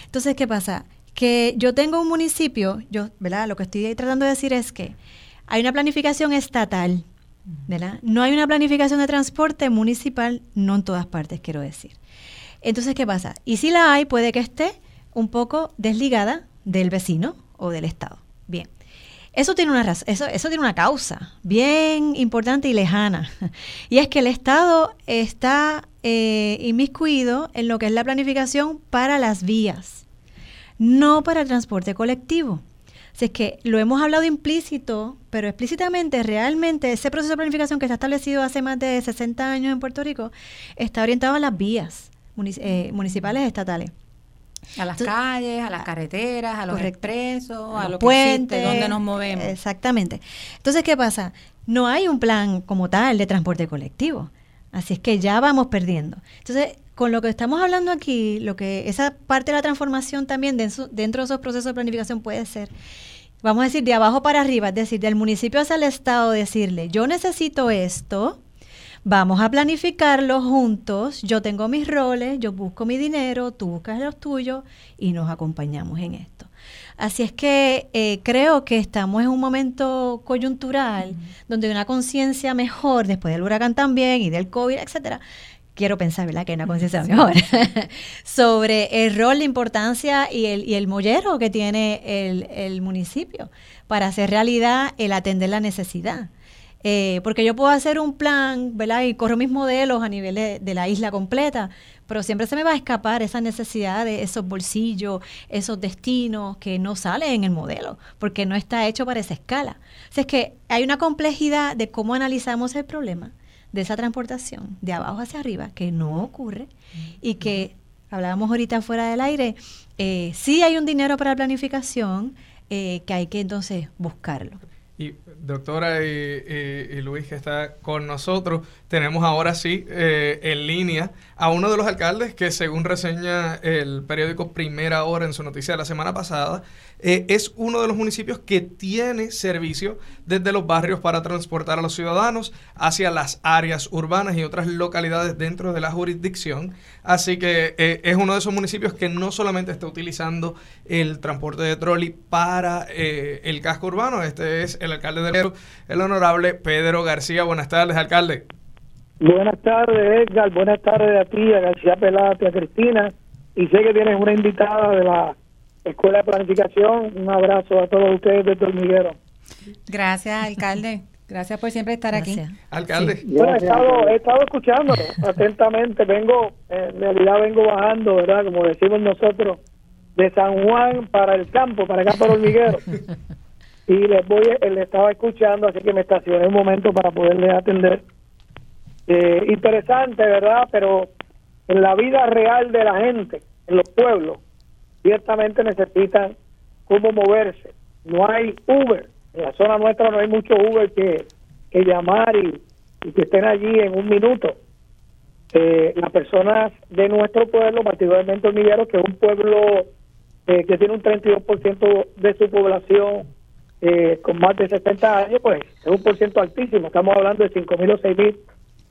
Entonces, ¿qué pasa? Que yo tengo un municipio, yo, ¿verdad? Lo que estoy tratando de decir es que hay una planificación estatal, ¿verdad? No hay una planificación de transporte municipal, no en todas partes, quiero decir. Entonces, ¿qué pasa? Y si la hay, puede que esté un poco desligada del vecino o del Estado. Bien. Eso tiene una eso, eso tiene una causa bien importante y lejana. Y es que el Estado está eh, inmiscuido en lo que es la planificación para las vías, no para el transporte colectivo. Así es que lo hemos hablado implícito, pero explícitamente, realmente, ese proceso de planificación que está establecido hace más de 60 años en Puerto Rico está orientado a las vías eh, municipales estatales. A las calles, a las carreteras, a los expresos, a, los puentes, donde nos movemos. Exactamente. Entonces, ¿qué pasa? No hay un plan como tal de transporte colectivo. Así es que ya vamos perdiendo. Entonces, con lo que estamos hablando aquí, lo que esa parte de la transformación también dentro, dentro de esos procesos de planificación puede ser, vamos a decir, de abajo para arriba, es decir, del municipio hacia el Estado, decirle, yo necesito esto, Vamos a planificarlo juntos. Yo tengo mis roles, yo busco mi dinero, tú buscas los tuyos y nos acompañamos en esto. Así es que eh, creo que estamos en un momento coyuntural donde hay una conciencia mejor después del huracán también y del COVID, etcétera. Quiero pensar, ¿verdad?, que hay una conciencia mejor sobre el rol, la importancia y el, y el mollero que tiene el, el municipio para hacer realidad el atender la necesidad. Eh, porque yo puedo hacer un plan, ¿verdad? Y corro mis modelos a nivel de, la isla completa, pero siempre se me va a escapar esa necesidad de esos bolsillos, esos destinos que no salen en el modelo, porque no está hecho para esa escala. O sea, es que hay una complejidad de cómo analizamos el problema de esa transportación de abajo hacia arriba que no ocurre y que hablábamos ahorita fuera del aire, eh, sí hay un dinero para planificación eh, que hay que entonces buscarlo. Y doctora y, Luis que está con nosotros, tenemos ahora sí eh, en línea a uno de los alcaldes que según reseña el periódico Primera Hora en su noticia de la semana pasada, eh, es uno de los municipios que tiene servicio desde los barrios para transportar a los ciudadanos hacia las áreas urbanas y otras localidades dentro de la jurisdicción. Así que eh, es uno de esos municipios que no solamente está utilizando el transporte de trolley para eh, el casco urbano, este es el alcalde de Lero, el honorable Pedro García. Buenas tardes, alcalde. Buenas tardes, Edgar. Buenas tardes a ti, a García Pelate, a Cristina. Y sé que tienes una invitada de la Escuela de Planificación. Un abrazo a todos ustedes de Hormiguero. Gracias, alcalde. Gracias por siempre estar aquí. Alcalde. he estado, he estado escuchándolo atentamente. Vengo, en realidad vengo bajando, ¿verdad? Como decimos nosotros, de San Juan para el campo, para acá para Hormiguero. y les voy, les estaba escuchando, así que me estacioné un momento para poderles atender. Eh, interesante, ¿verdad? Pero en la vida real de la gente, en los pueblos, ciertamente necesitan cómo moverse. No hay Uber. En la zona nuestra no hay mucho Uber que, que llamar y, que estén allí en un minuto. Eh, las personas de nuestro pueblo, particularmente Hormiguero, que es un pueblo eh, que tiene un 32% de su población eh, con más de 70 años, pues es un por ciento altísimo. Estamos hablando de 5.000 o 6.000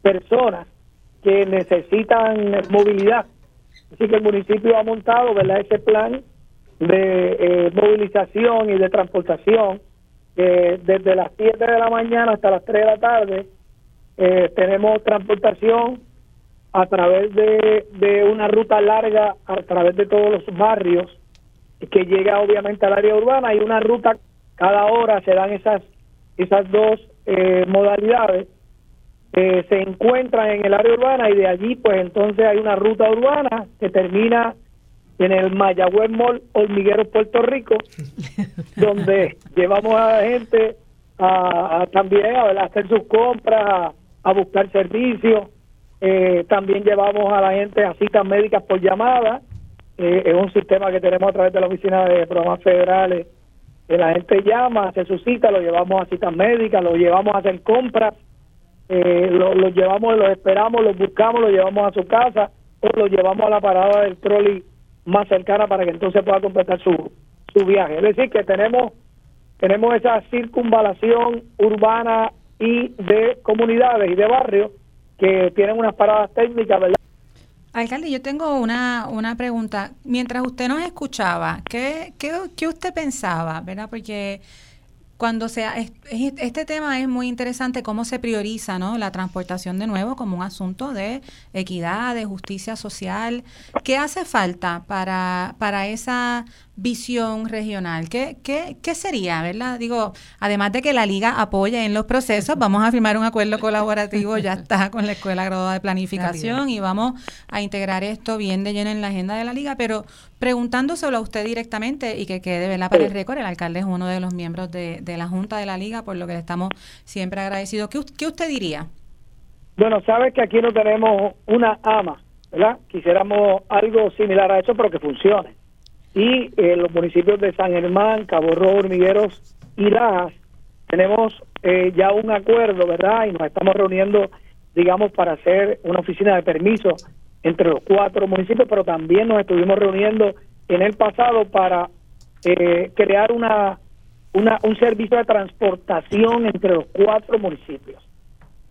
personas que necesitan movilidad Así que el municipio ha montado ¿verdad? ese plan de eh, movilización y de transportación desde las 7 de la mañana hasta las 3 de la tarde. Eh, tenemos transportación a través de, de una ruta larga, a través de todos los barrios, que llega obviamente al área urbana y una ruta cada hora se dan esas esas dos eh, modalidades eh, se encuentran en el área urbana y de allí pues entonces hay una ruta urbana que termina en el Mayagüez Mall Hormiguero Puerto Rico donde llevamos a la gente a, también a, hacer sus compras a, buscar servicios eh, también llevamos a la gente a citas médicas por llamada. Eh, es un sistema que tenemos a través de la oficina de programas federales. Que la gente llama hace su cita lo llevamos a citas médicas lo llevamos a hacer compras eh, los lo llevamos, los esperamos, los buscamos, los llevamos a su casa o los llevamos a la parada del trolley más cercana para que entonces pueda completar su, su viaje. Es decir, que tenemos, tenemos esa circunvalación urbana y de comunidades y de barrios que tienen unas paradas técnicas, ¿verdad? Alcalde, yo tengo una, una pregunta. Mientras usted nos escuchaba, ¿qué, qué, qué usted pensaba? ¿Verdad? Porque cuando sea este tema es muy interesante cómo se prioriza ¿no? la transportación de nuevo como un asunto de equidad, de justicia social. ¿Qué hace falta para, para esa visión regional? ¿Qué, qué, qué sería, verdad? Digo, además de que la liga apoye en los procesos, vamos a firmar un acuerdo colaborativo, ya está con la Escuela Graduada de Planificación y vamos a integrar esto bien de lleno en la agenda de la liga, pero preguntándoselo a usted directamente y que quede ¿verdad? para el récord, el alcalde es uno de los miembros de, de la Junta de la Liga, por lo que le estamos siempre agradecidos. ¿Qué, ¿Qué usted diría? Bueno, sabes que aquí no tenemos una ama, ¿verdad? Quisiéramos algo similar a eso, pero que funcione y en los municipios de San Germán, Cabo Rojo, Hormigueros y Lajas tenemos eh, ya un acuerdo, ¿verdad? Y nos estamos reuniendo, digamos, para hacer una oficina de permiso entre los cuatro municipios, pero también nos estuvimos reuniendo en el pasado para eh, crear una, una, un servicio de transportación entre los cuatro municipios.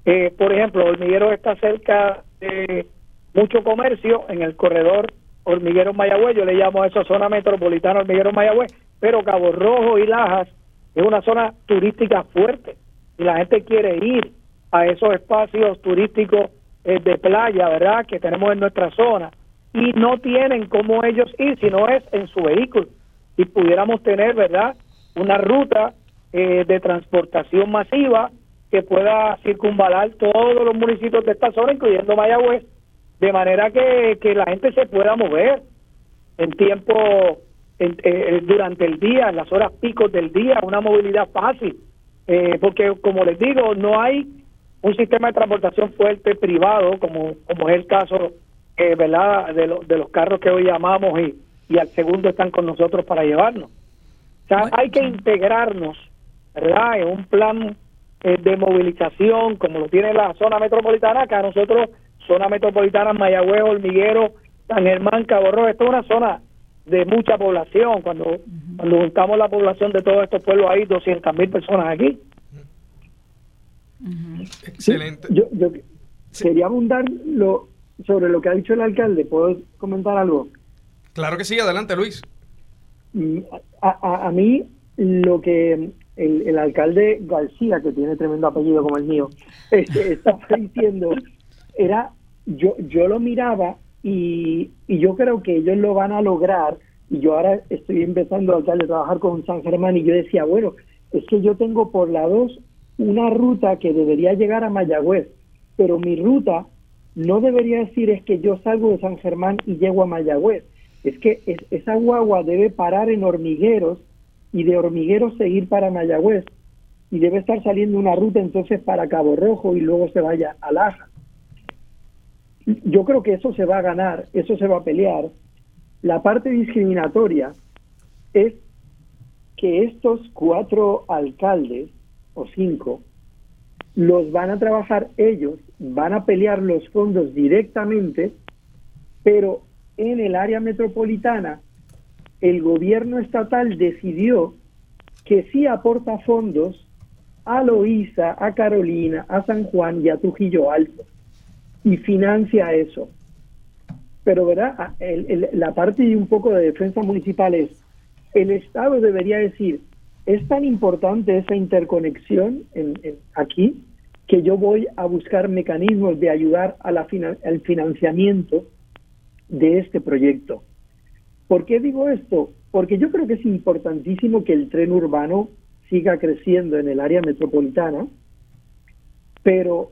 Eh, por ejemplo, Hormigueros está cerca de mucho comercio en el corredor Hormiguero Mayagüez, yo le llamo a esa zona metropolitana Hormiguero Mayagüez, pero Cabo Rojo y Lajas es una zona turística fuerte y la gente quiere ir a esos espacios turísticos eh, de playa, ¿verdad?, que tenemos en nuestra zona y no tienen cómo ellos ir si no es en su vehículo. Y pudiéramos tener, ¿verdad?, una ruta eh, de transportación masiva que pueda circunvalar todos los municipios de esta zona, incluyendo Mayagüez, de manera que, que la gente se pueda mover en tiempo, eh, durante el día, en las horas picos del día, una movilidad fácil, eh, porque como les digo, no hay un sistema de transportación fuerte privado, como, como es el caso eh, ¿verdad? De, de los carros que hoy llamamos y, y al segundo están con nosotros para llevarnos. Hay que integrarnos, ¿verdad? En un plan de movilización, como lo tiene la zona metropolitana, que a nosotros zona metropolitana, Mayagüez, Hormiguero, San Germán, Cabo Rojo, esto es una zona de mucha población. Cuando, cuando juntamos la población de todos estos pueblos, hay 200 mil personas aquí. Excelente. yo, yo quería abundar lo, sobre lo que ha dicho el alcalde. ¿Puedo comentar algo? Claro que sí, adelante Luis. Mm, a, a, mí lo que el, el, alcalde García, que tiene tremendo apellido como el mío, este, estaba diciendo era yo, yo lo miraba y, y yo creo que ellos lo van a lograr. Y yo ahora estoy empezando a trabajar con San Germán y yo decía, bueno, es que yo tengo por la dos una ruta que debería llegar a Mayagüez, pero mi ruta no debería decir es que yo salgo de San Germán y llego a Mayagüez. Es que esa guagua debe parar en hormigueros y de hormigueros seguir para Mayagüez y debe estar saliendo una ruta entonces para Cabo Rojo y luego se vaya a Laja yo creo que eso se va a ganar, eso se va a pelear. La parte discriminatoria es que estos cuatro alcaldes o cinco los van a trabajar ellos, van a pelear los fondos directamente, pero en el área metropolitana el gobierno estatal decidió que sí aporta fondos a Loíza, a Carolina, a San Juan y a Trujillo Alto y financia eso. Pero, ¿verdad? Ah, la parte de un poco de defensa municipal es, el Estado debería decir, es tan importante esa interconexión en, aquí que yo voy a buscar mecanismos de ayudar a la, al financiamiento de este proyecto. ¿Por qué digo esto? Porque yo creo que es importantísimo que el tren urbano siga creciendo en el área metropolitana, pero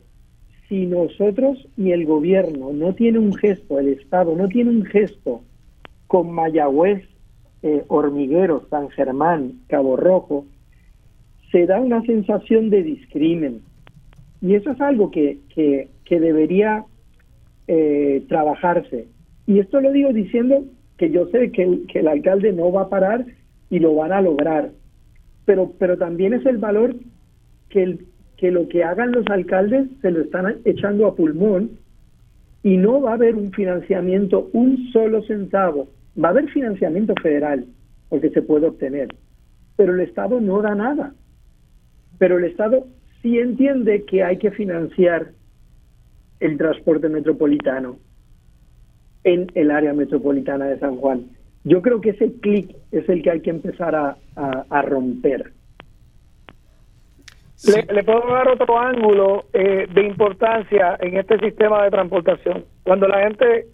si nosotros y el gobierno no tiene un gesto, el Estado no tiene un gesto con Mayagüez, eh, Hormiguero, San Germán, Cabo Rojo, se da una sensación de discrimen. Y eso es algo que, que, debería eh, trabajarse. Y esto lo digo diciendo que yo sé que el alcalde no va a parar y lo van a lograr. Pero, pero también es el valor que que lo que hagan los alcaldes se lo están echando a pulmón y no va a haber un financiamiento, un solo centavo. Va a haber financiamiento federal, porque se puede obtener, pero el Estado no da nada. Pero el Estado sí entiende que hay que financiar el transporte metropolitano. En el área metropolitana de San Juan. Yo creo que ese clic es el que hay que empezar a, romper. Le, puedo dar otro ángulo eh, de importancia en este sistema de transportación. Cuando la gente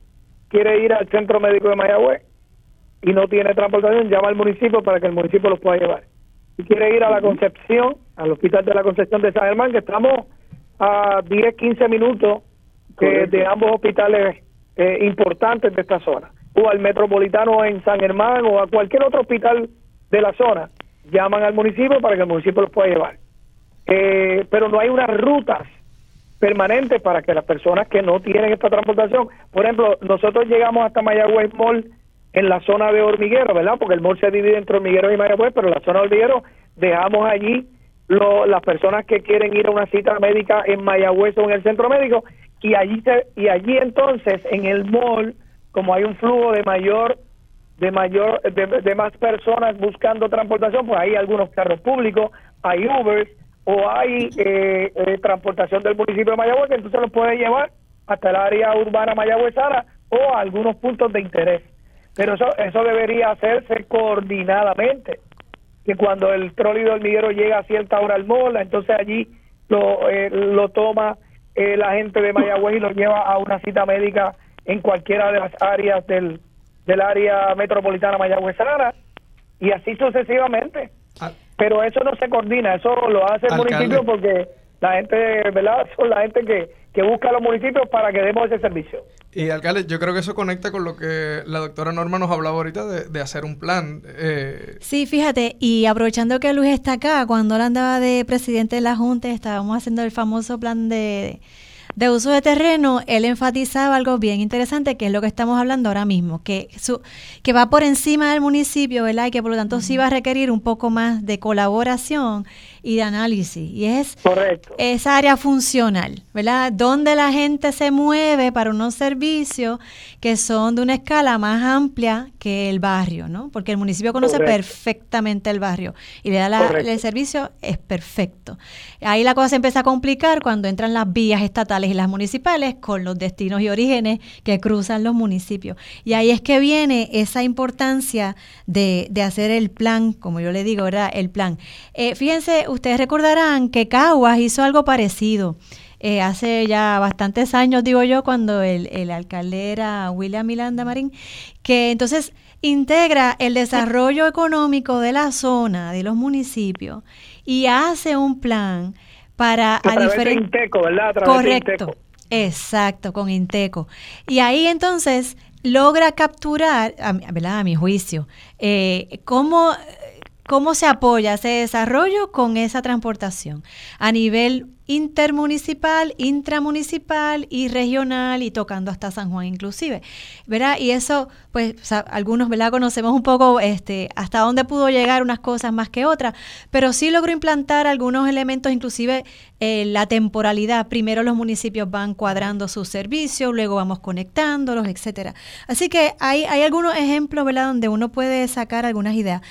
quiere ir al centro médico de Mayagüez y no tiene transportación, llama al municipio para que el municipio los pueda llevar. Si quiere ir a la Concepción, al hospital de la Concepción de San Germán, que estamos a 10, 15 minutos de ambos hospitales eh, importantes de esta zona, o al metropolitano en San Germán o a cualquier otro hospital de la zona, llaman al municipio para que el municipio los pueda llevar. Eh, pero no hay unas rutas permanentes para que las personas que no tienen esta transportación, por ejemplo, nosotros llegamos hasta Mayagüez Mall en la zona de hormiguero, ¿verdad? Porque el mall se divide entre hormiguero y Mayagüez, pero en la zona de hormiguero dejamos allí las personas que quieren ir a una cita médica en Mayagüez o en el centro médico y allí y allí entonces en el mall como hay un flujo de mayor de mayor de, más personas buscando transportación pues hay algunos carros públicos hay Uber o hay eh, eh, transportación del municipio de Mayagüez que entonces los puede llevar hasta el área urbana mayagüezana o a algunos puntos de interés. Pero eso eso debería hacerse coordinadamente que cuando el trolley hormiguero llega a cierta hora al mola, entonces allí lo, eh, lo toma eh, la gente de Mayagüez y lo lleva a una cita médica en cualquiera de las áreas del, del área metropolitana mayagüezana y así sucesivamente. Ah. Pero eso no se coordina, eso lo hace el municipio porque la gente, ¿verdad? Son la gente que, que busca los municipios para que demos ese servicio. Y alcalde, yo creo que eso conecta con lo que la doctora Norma nos hablaba ahorita de, hacer un plan. Eh. Sí, fíjate, y aprovechando que Luis está acá, cuando él andaba de presidente de la Junta, estábamos haciendo el famoso plan de, de uso de terreno, él enfatizaba algo bien interesante, que es lo que estamos hablando ahora mismo, que, su, que va por encima del municipio, ¿verdad? Y que por lo tanto sí va a requerir un poco más de colaboración y de análisis. Y es esa área funcional, ¿verdad? Donde la gente se mueve para unos servicios que son de una escala más amplia que el barrio, ¿no? Porque el municipio conoce perfectamente el barrio y le da el servicio, es perfecto. Ahí la cosa se empieza a complicar cuando entran las vías estatales y las municipales con los destinos y orígenes que cruzan los municipios. Y ahí es que viene esa importancia de, de hacer el plan, como yo le digo, ¿verdad? El plan. Eh, fíjense, ustedes recordarán que Caguas hizo algo parecido. Eh, hace ya bastantes años, digo yo, cuando el, el, alcalde era William Milanda Marín, que entonces integra el desarrollo económico de la zona, de los municipios, y hace un plan para... A, diferentes... Inteco, ¿verdad? Correcto. Exacto, con Inteco. Y ahí entonces logra capturar, a, ¿verdad? a mi juicio, eh, cómo ¿Cómo se apoya ese desarrollo con esa transportación a nivel intermunicipal, intramunicipal y regional y tocando hasta San Juan inclusive, ¿verdad? Y eso, pues algunos, ¿verdad? Conocemos un poco este, hasta dónde pudo llegar unas cosas más que otras, pero sí logró implantar algunos elementos, inclusive eh, la temporalidad. Primero los municipios van cuadrando sus servicios, luego vamos conectándolos, etcétera. Así que hay, hay algunos ejemplos, ¿verdad? Donde uno puede sacar algunas ideas.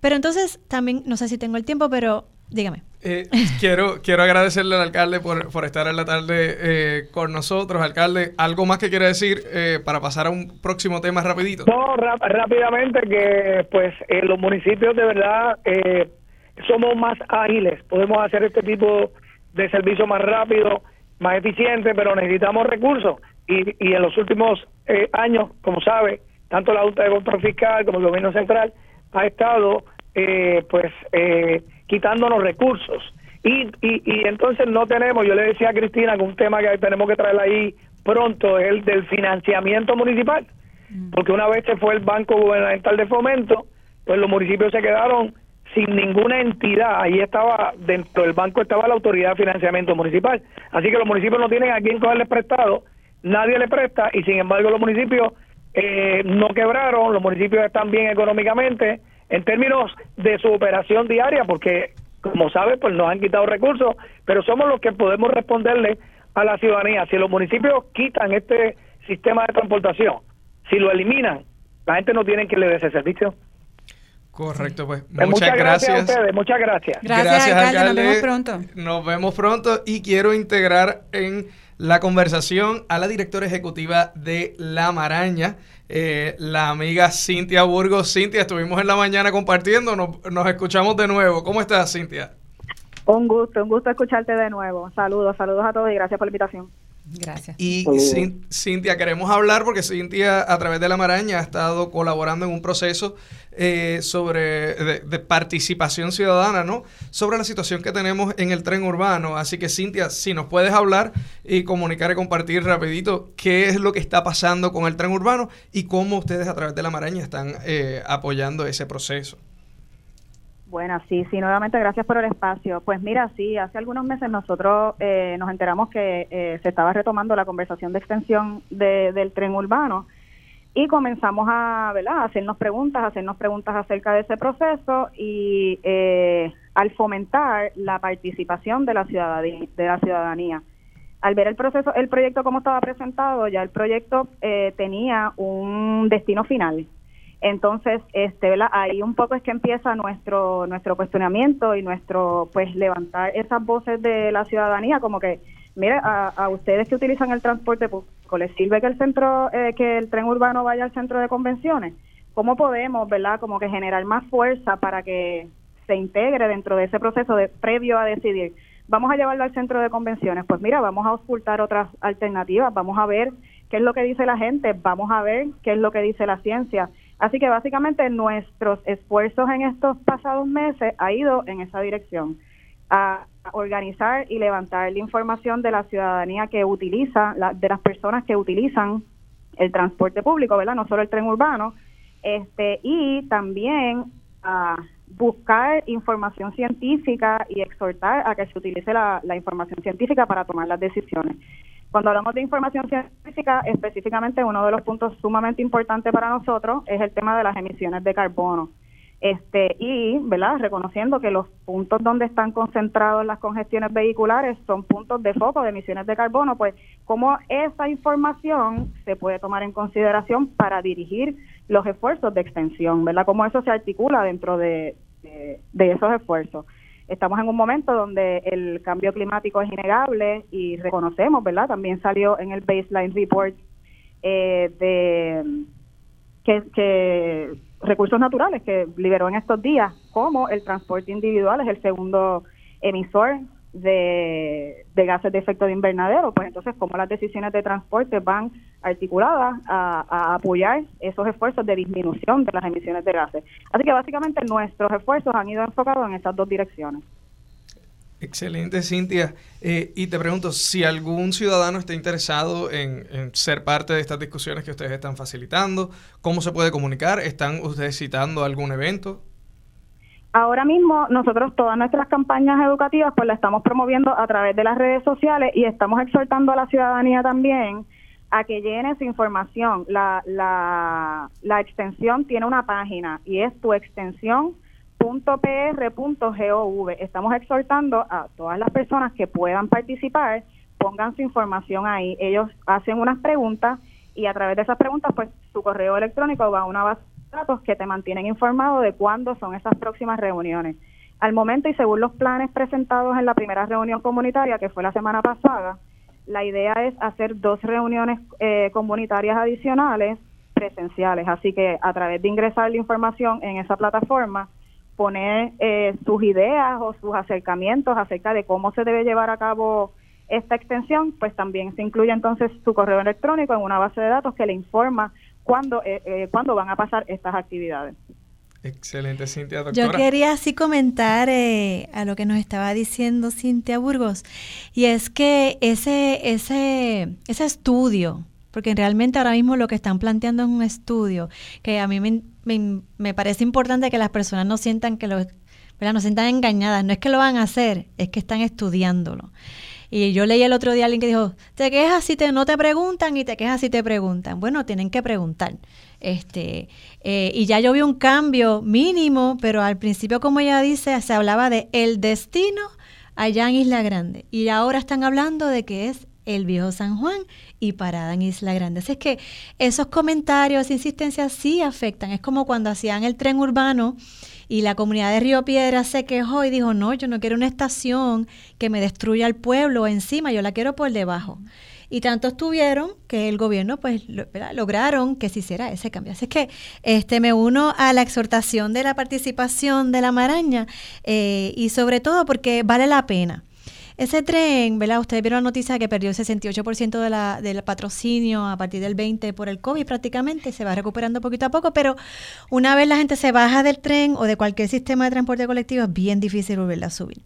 Pero entonces también, no sé si tengo el tiempo, pero dígame. Eh, quiero, quiero agradecerle al alcalde por, estar en la tarde eh, con nosotros. Alcalde, ¿algo más que quiere decir eh, para pasar a un próximo tema rapidito? No, rápidamente que pues los municipios de verdad somos más ágiles, podemos hacer este tipo de servicio más rápido, más eficiente, pero necesitamos recursos. Y, y en los últimos años, como sabe, tanto la Junta de Control Fiscal como el Gobierno Central ha estado eh, pues eh, quitándonos recursos. Y, y, y entonces no tenemos, yo le decía a Cristina que un tema que tenemos que traer ahí pronto es el del financiamiento municipal, mm. porque una vez se fue el Banco Gubernamental de Fomento, pues los municipios se quedaron sin ninguna entidad, ahí estaba, dentro del banco estaba la autoridad de financiamiento municipal, así que los municipios no tienen a quién cogerles prestado, nadie le presta y sin embargo los municipios eh, no quebraron, los municipios están bien económicamente en términos de su operación diaria, porque como sabe, pues nos han quitado recursos, pero somos los que podemos responderle a la ciudadanía. Si los municipios quitan este sistema de transportación, si lo eliminan, la gente no tiene que le dé ese servicio. Correcto, pues. pues muchas, gracias. a ustedes, muchas gracias. Gracias, alcalde. Nos vemos pronto. Nos vemos pronto y quiero integrar en la conversación a la directora ejecutiva de La Maraña, eh, la amiga Cintia Burgos. Cintia, estuvimos en la mañana compartiendo, nos, escuchamos de nuevo. ¿Cómo estás, Cintia? Un gusto, un gusto escucharte de nuevo. Saludos, saludos a todos y gracias por la invitación. Gracias. Y Cintia, queremos hablar porque Cintia a través de la maraña ha estado colaborando en un proceso eh, sobre de, participación ciudadana, ¿no? Sobre la situación que tenemos en el tren urbano. Así que Cintia, si nos puedes hablar y comunicar y compartir rapidito qué es lo que está pasando con el tren urbano y cómo ustedes a través de la maraña están eh, apoyando ese proceso. Bueno, sí, sí, nuevamente gracias por el espacio. Pues mira, sí, hace algunos meses nosotros eh, nos enteramos que eh, se estaba retomando la conversación de extensión del tren urbano y comenzamos a, hacernos preguntas, hacernos preguntas acerca de ese proceso y eh, al fomentar la participación de la ciudadanía, de la ciudadanía. Al ver el proceso, el proyecto como estaba presentado, ya el proyecto tenía un destino final entonces, este, ahí un poco es que empieza nuestro nuestro cuestionamiento y nuestro pues levantar esas voces de la ciudadanía como que mire a, ustedes que utilizan el transporte público les sirve que el centro eh, que el tren urbano vaya al centro de convenciones cómo podemos verdad como que generar más fuerza para que se integre dentro de ese proceso de previo a decidir vamos a llevarlo al centro de convenciones pues mira vamos a ocultar otras alternativas vamos a ver qué es lo que dice la gente vamos a ver qué es lo que dice la ciencia Así que básicamente nuestros esfuerzos en estos pasados meses ha ido en esa dirección, a organizar y levantar la información de la ciudadanía que utiliza, de las personas que utilizan el transporte público, ¿verdad? No solo el tren urbano, este y también a buscar información científica y exhortar a que se utilice la información científica para tomar las decisiones. Cuando hablamos de información científica, específicamente uno de los puntos sumamente importantes para nosotros es el tema de las emisiones de carbono. Este, y, ¿verdad? Reconociendo que los puntos donde están concentrados las congestiones vehiculares son puntos de foco de emisiones de carbono, pues cómo esa información se puede tomar en consideración para dirigir los esfuerzos de extensión, ¿verdad? Cómo eso se articula dentro de esos esfuerzos estamos en un momento donde el cambio climático es innegable y reconocemos, ¿verdad? También salió en el baseline report eh, de que, recursos naturales que liberó en estos días, como el transporte individual es el segundo emisor de, gases de efecto de invernadero, pues entonces como las decisiones de transporte van articuladas a, apoyar esos esfuerzos de disminución de las emisiones de gases. Así que básicamente nuestros esfuerzos han ido enfocados en esas dos direcciones. Excelente, Cintia. Eh, y te pregunto, si algún ciudadano está interesado en, en, ser parte de estas discusiones que ustedes están facilitando, ¿cómo se puede comunicar? ¿Están ustedes citando algún evento? Ahora mismo nosotros todas nuestras campañas educativas pues las estamos promoviendo a través de las redes sociales y estamos exhortando a la ciudadanía también a que llene su información. La, la, la extensión tiene una página y es tu extensión. Estamos exhortando a todas las personas que puedan participar, pongan su información ahí. Ellos hacen unas preguntas y a través de esas preguntas, pues su correo electrónico va a una base datos que te mantienen informado de cuándo son esas próximas reuniones. Al momento y según los planes presentados en la primera reunión comunitaria, que fue la semana pasada, la idea es hacer dos reuniones eh, comunitarias adicionales presenciales. Así que a través de ingresar la información en esa plataforma, poner eh, sus ideas o sus acercamientos acerca de cómo se debe llevar a cabo esta extensión, pues también se incluye entonces su correo electrónico en una base de datos que le informa cuándo, eh, eh, cuándo van a pasar estas actividades. Excelente, Cintia, doctora. Yo quería así comentar eh, a lo que nos estaba diciendo Cintia Burgos, y es que ese, ese, ese estudio, porque realmente ahora mismo lo que están planteando es un estudio, que a mí me, me, me parece importante que las personas no sientan que lo, no sientan engañadas, no es que lo van a hacer, es que están estudiándolo. Y yo leí el otro día a alguien que dijo, te quejas si te, no te preguntan y te quejas si te preguntan. Bueno, tienen que preguntar. Este, eh, y ya yo vi un cambio mínimo, pero al principio, como ella dice, se hablaba de el destino allá en Isla Grande. Y ahora están hablando de que es el viejo San Juan y parada en Isla Grande. Así es que esos comentarios, insistencias sí afectan. Es como cuando hacían el tren urbano y la comunidad de Río Piedra se quejó y dijo, no, yo no quiero una estación que me destruya el pueblo encima, yo la quiero por debajo. Y tanto estuvieron que el gobierno pues lograron que se hiciera ese cambio. Así que este me uno a la exhortación de la participación de la maraña eh, y sobre todo porque vale la pena. Ese tren, ¿verdad? Ustedes vieron la noticia que perdió el 68% de la, del patrocinio a partir del 20 por el COVID prácticamente, se va recuperando poquito a poco, pero una vez la gente se baja del tren o de cualquier sistema de transporte colectivo, es bien difícil volverla a subir.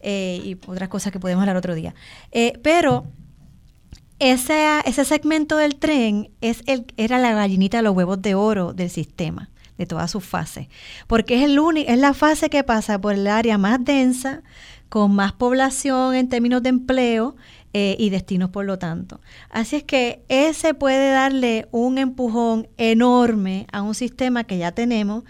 Eh, y otras cosas que podemos hablar otro día. Eh, pero ese, ese segmento del tren es el, era la gallinita de los huevos de oro del sistema de todas sus fases, porque es, el es la fase que pasa por el área más densa, con más población en términos de empleo eh, y destinos por lo tanto. Así es que ese puede darle un empujón enorme a un sistema que ya tenemos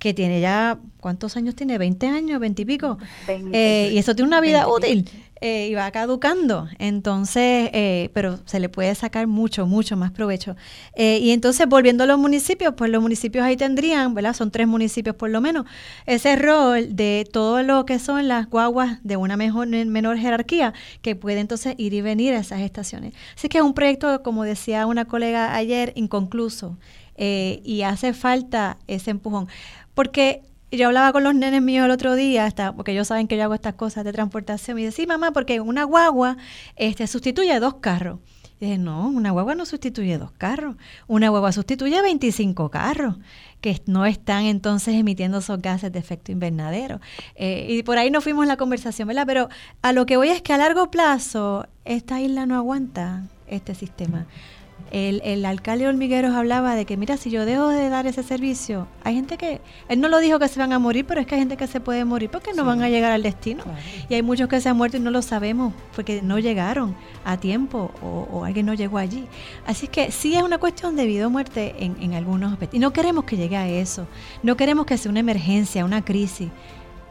que tiene ya, ¿cuántos años tiene? ¿20 años? ¿20 y pico? Eh, y eso tiene una vida útil eh, y va caducando. Entonces, eh, pero se le puede sacar mucho, mucho más provecho. y entonces, volviendo a los municipios, pues los municipios ahí tendrían, ¿verdad? Son tres municipios por lo menos, ese rol de todo lo que son las guaguas de una mejor, menor jerarquía, que puede entonces ir y venir a esas estaciones. Así que es un proyecto, como decía una colega ayer, inconcluso. y hace falta ese empujón. Porque yo hablaba con los nenes míos el otro día, hasta, porque ellos saben que yo hago estas cosas de transportación, y decía, mamá, porque una guagua este, sustituye dos carros. Y dije, no, una guagua no sustituye dos carros, una guagua sustituye 25 carros que no están entonces emitiendo esos gases de efecto invernadero. Eh, y por ahí nos fuimos la conversación, ¿verdad? Pero a lo que voy es que a largo plazo esta isla no aguanta este sistema el, el alcalde Hormigueros hablaba de que, mira, si yo dejo de dar ese servicio, hay gente que, él no lo dijo que se van a morir, pero es que hay gente que se puede morir porque no van a llegar al destino. Y hay muchos que se han muerto y no lo sabemos porque no llegaron a tiempo o, alguien no llegó allí. Así que sí es una cuestión de vida o muerte en, en algunos aspectos. Y no queremos que llegue a eso. No queremos que sea una emergencia, una crisis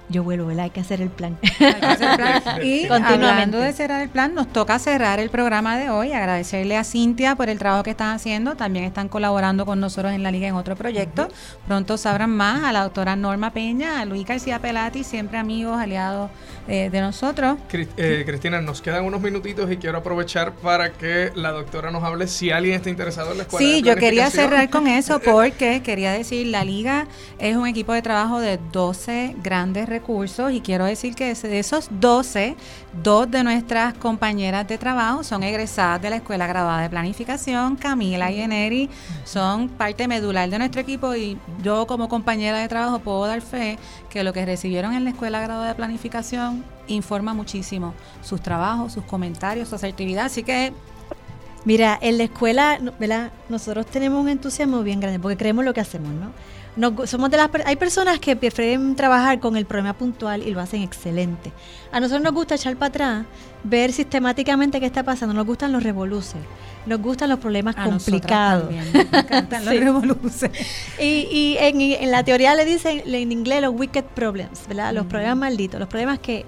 yo vuelvo, Hay que hacer el plan. y hablando de cerrar el plan, nos toca cerrar el programa de hoy. Agradecerle a Cintia por el trabajo que están haciendo. También están colaborando con nosotros en la liga en otro proyecto. Pronto sabrán más a la doctora Norma Peña, a Luis García Pelati, siempre amigos, aliados eh, de nosotros. Eh, Cristina, nos quedan unos minutitos y quiero aprovechar para que la doctora nos hable si alguien está interesado en la escuela. Sí, yo quería cerrar con eso porque quería decir, la liga es un equipo de trabajo de 12 grandes recursos y quiero decir que de esos 12, dos de nuestras compañeras de trabajo son egresadas de la Escuela Graduada de Planificación, Camila y Eneri, son parte medular de nuestro equipo y yo como compañera de trabajo puedo dar fe que lo que recibieron en la Escuela Graduada de Planificación informa muchísimo sus trabajos, sus comentarios, su asertividad, así que Mira, en la escuela, ¿verdad? Nosotros tenemos un entusiasmo bien grande porque creemos lo que hacemos, ¿no? Somos de las hay personas que prefieren trabajar con el problema puntual y lo hacen excelente. A nosotros nos gusta echar para atrás, ver sistemáticamente qué está pasando, nos gustan los revoluces, nos gustan los problemas complicados. nos encantan los revoluces. Y, en, la teoría le dicen en inglés los wicked problems, ¿verdad? Los problemas malditos, los problemas que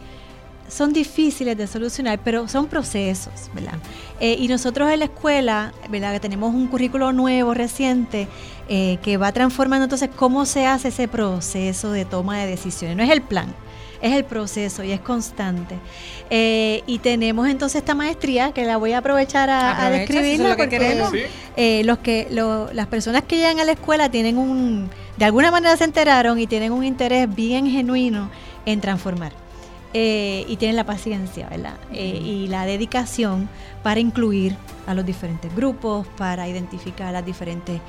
son difíciles de solucionar, pero son procesos, ¿verdad? Eh, y nosotros en la escuela, ¿verdad? Que tenemos un currículo nuevo, reciente, eh, que va transformando entonces cómo se hace ese proceso de toma de decisiones. No es el plan, es el proceso y es constante. Eh, y tenemos entonces esta maestría que la voy a aprovechar a, describirla porque queremos. los que las personas que llegan a la escuela tienen un de alguna manera se enteraron y tienen un interés bien genuino en transformar. Eh, y tienen la paciencia, ¿verdad? Eh, y la dedicación para incluir a los diferentes grupos, para identificar las diferentes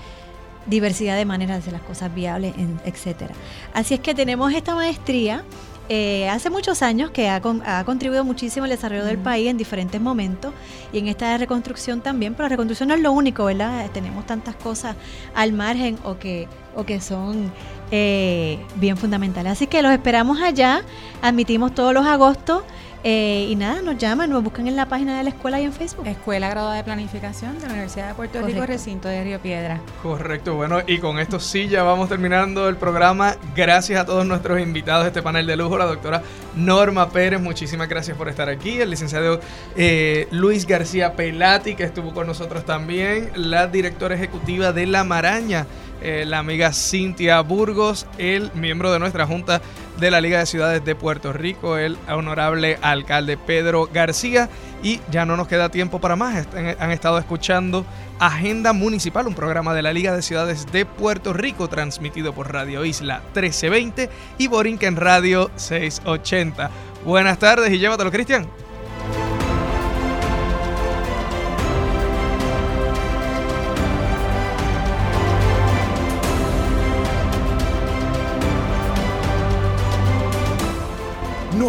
diversidad de maneras de hacer las cosas viables, etcétera. Así es que tenemos esta maestría eh, hace muchos años que ha, contribuido muchísimo al desarrollo del país en diferentes momentos y en esta reconstrucción también, pero la reconstrucción no es lo único, ¿verdad? Tenemos tantas cosas al margen o que, o que son eh, bien fundamentales. Así que los esperamos allá, admitimos todos los agostos. Eh, y nada, nos llaman, nos buscan en la página de la escuela y en Facebook. Escuela Graduada de Planificación de la Universidad de Puerto Rico, recinto de Río Piedra. Correcto, bueno, y con esto sí ya vamos terminando el programa. Gracias a todos nuestros invitados de este panel de lujo, la doctora Norma Pérez, muchísimas gracias por estar aquí, el licenciado eh, Luis García Pelati, que estuvo con nosotros también, la directora ejecutiva de La Maraña eh, la amiga Cintia Burgos, el miembro de nuestra Junta de la Liga de Ciudades de Puerto Rico, el honorable alcalde Pedro García. Y ya no nos queda tiempo para más. Han estado escuchando Agenda Municipal, un programa de la Liga de Ciudades de Puerto Rico, transmitido por Radio Isla 1320 y Borinquen Radio 680. Buenas tardes y llévatelo, Cristian.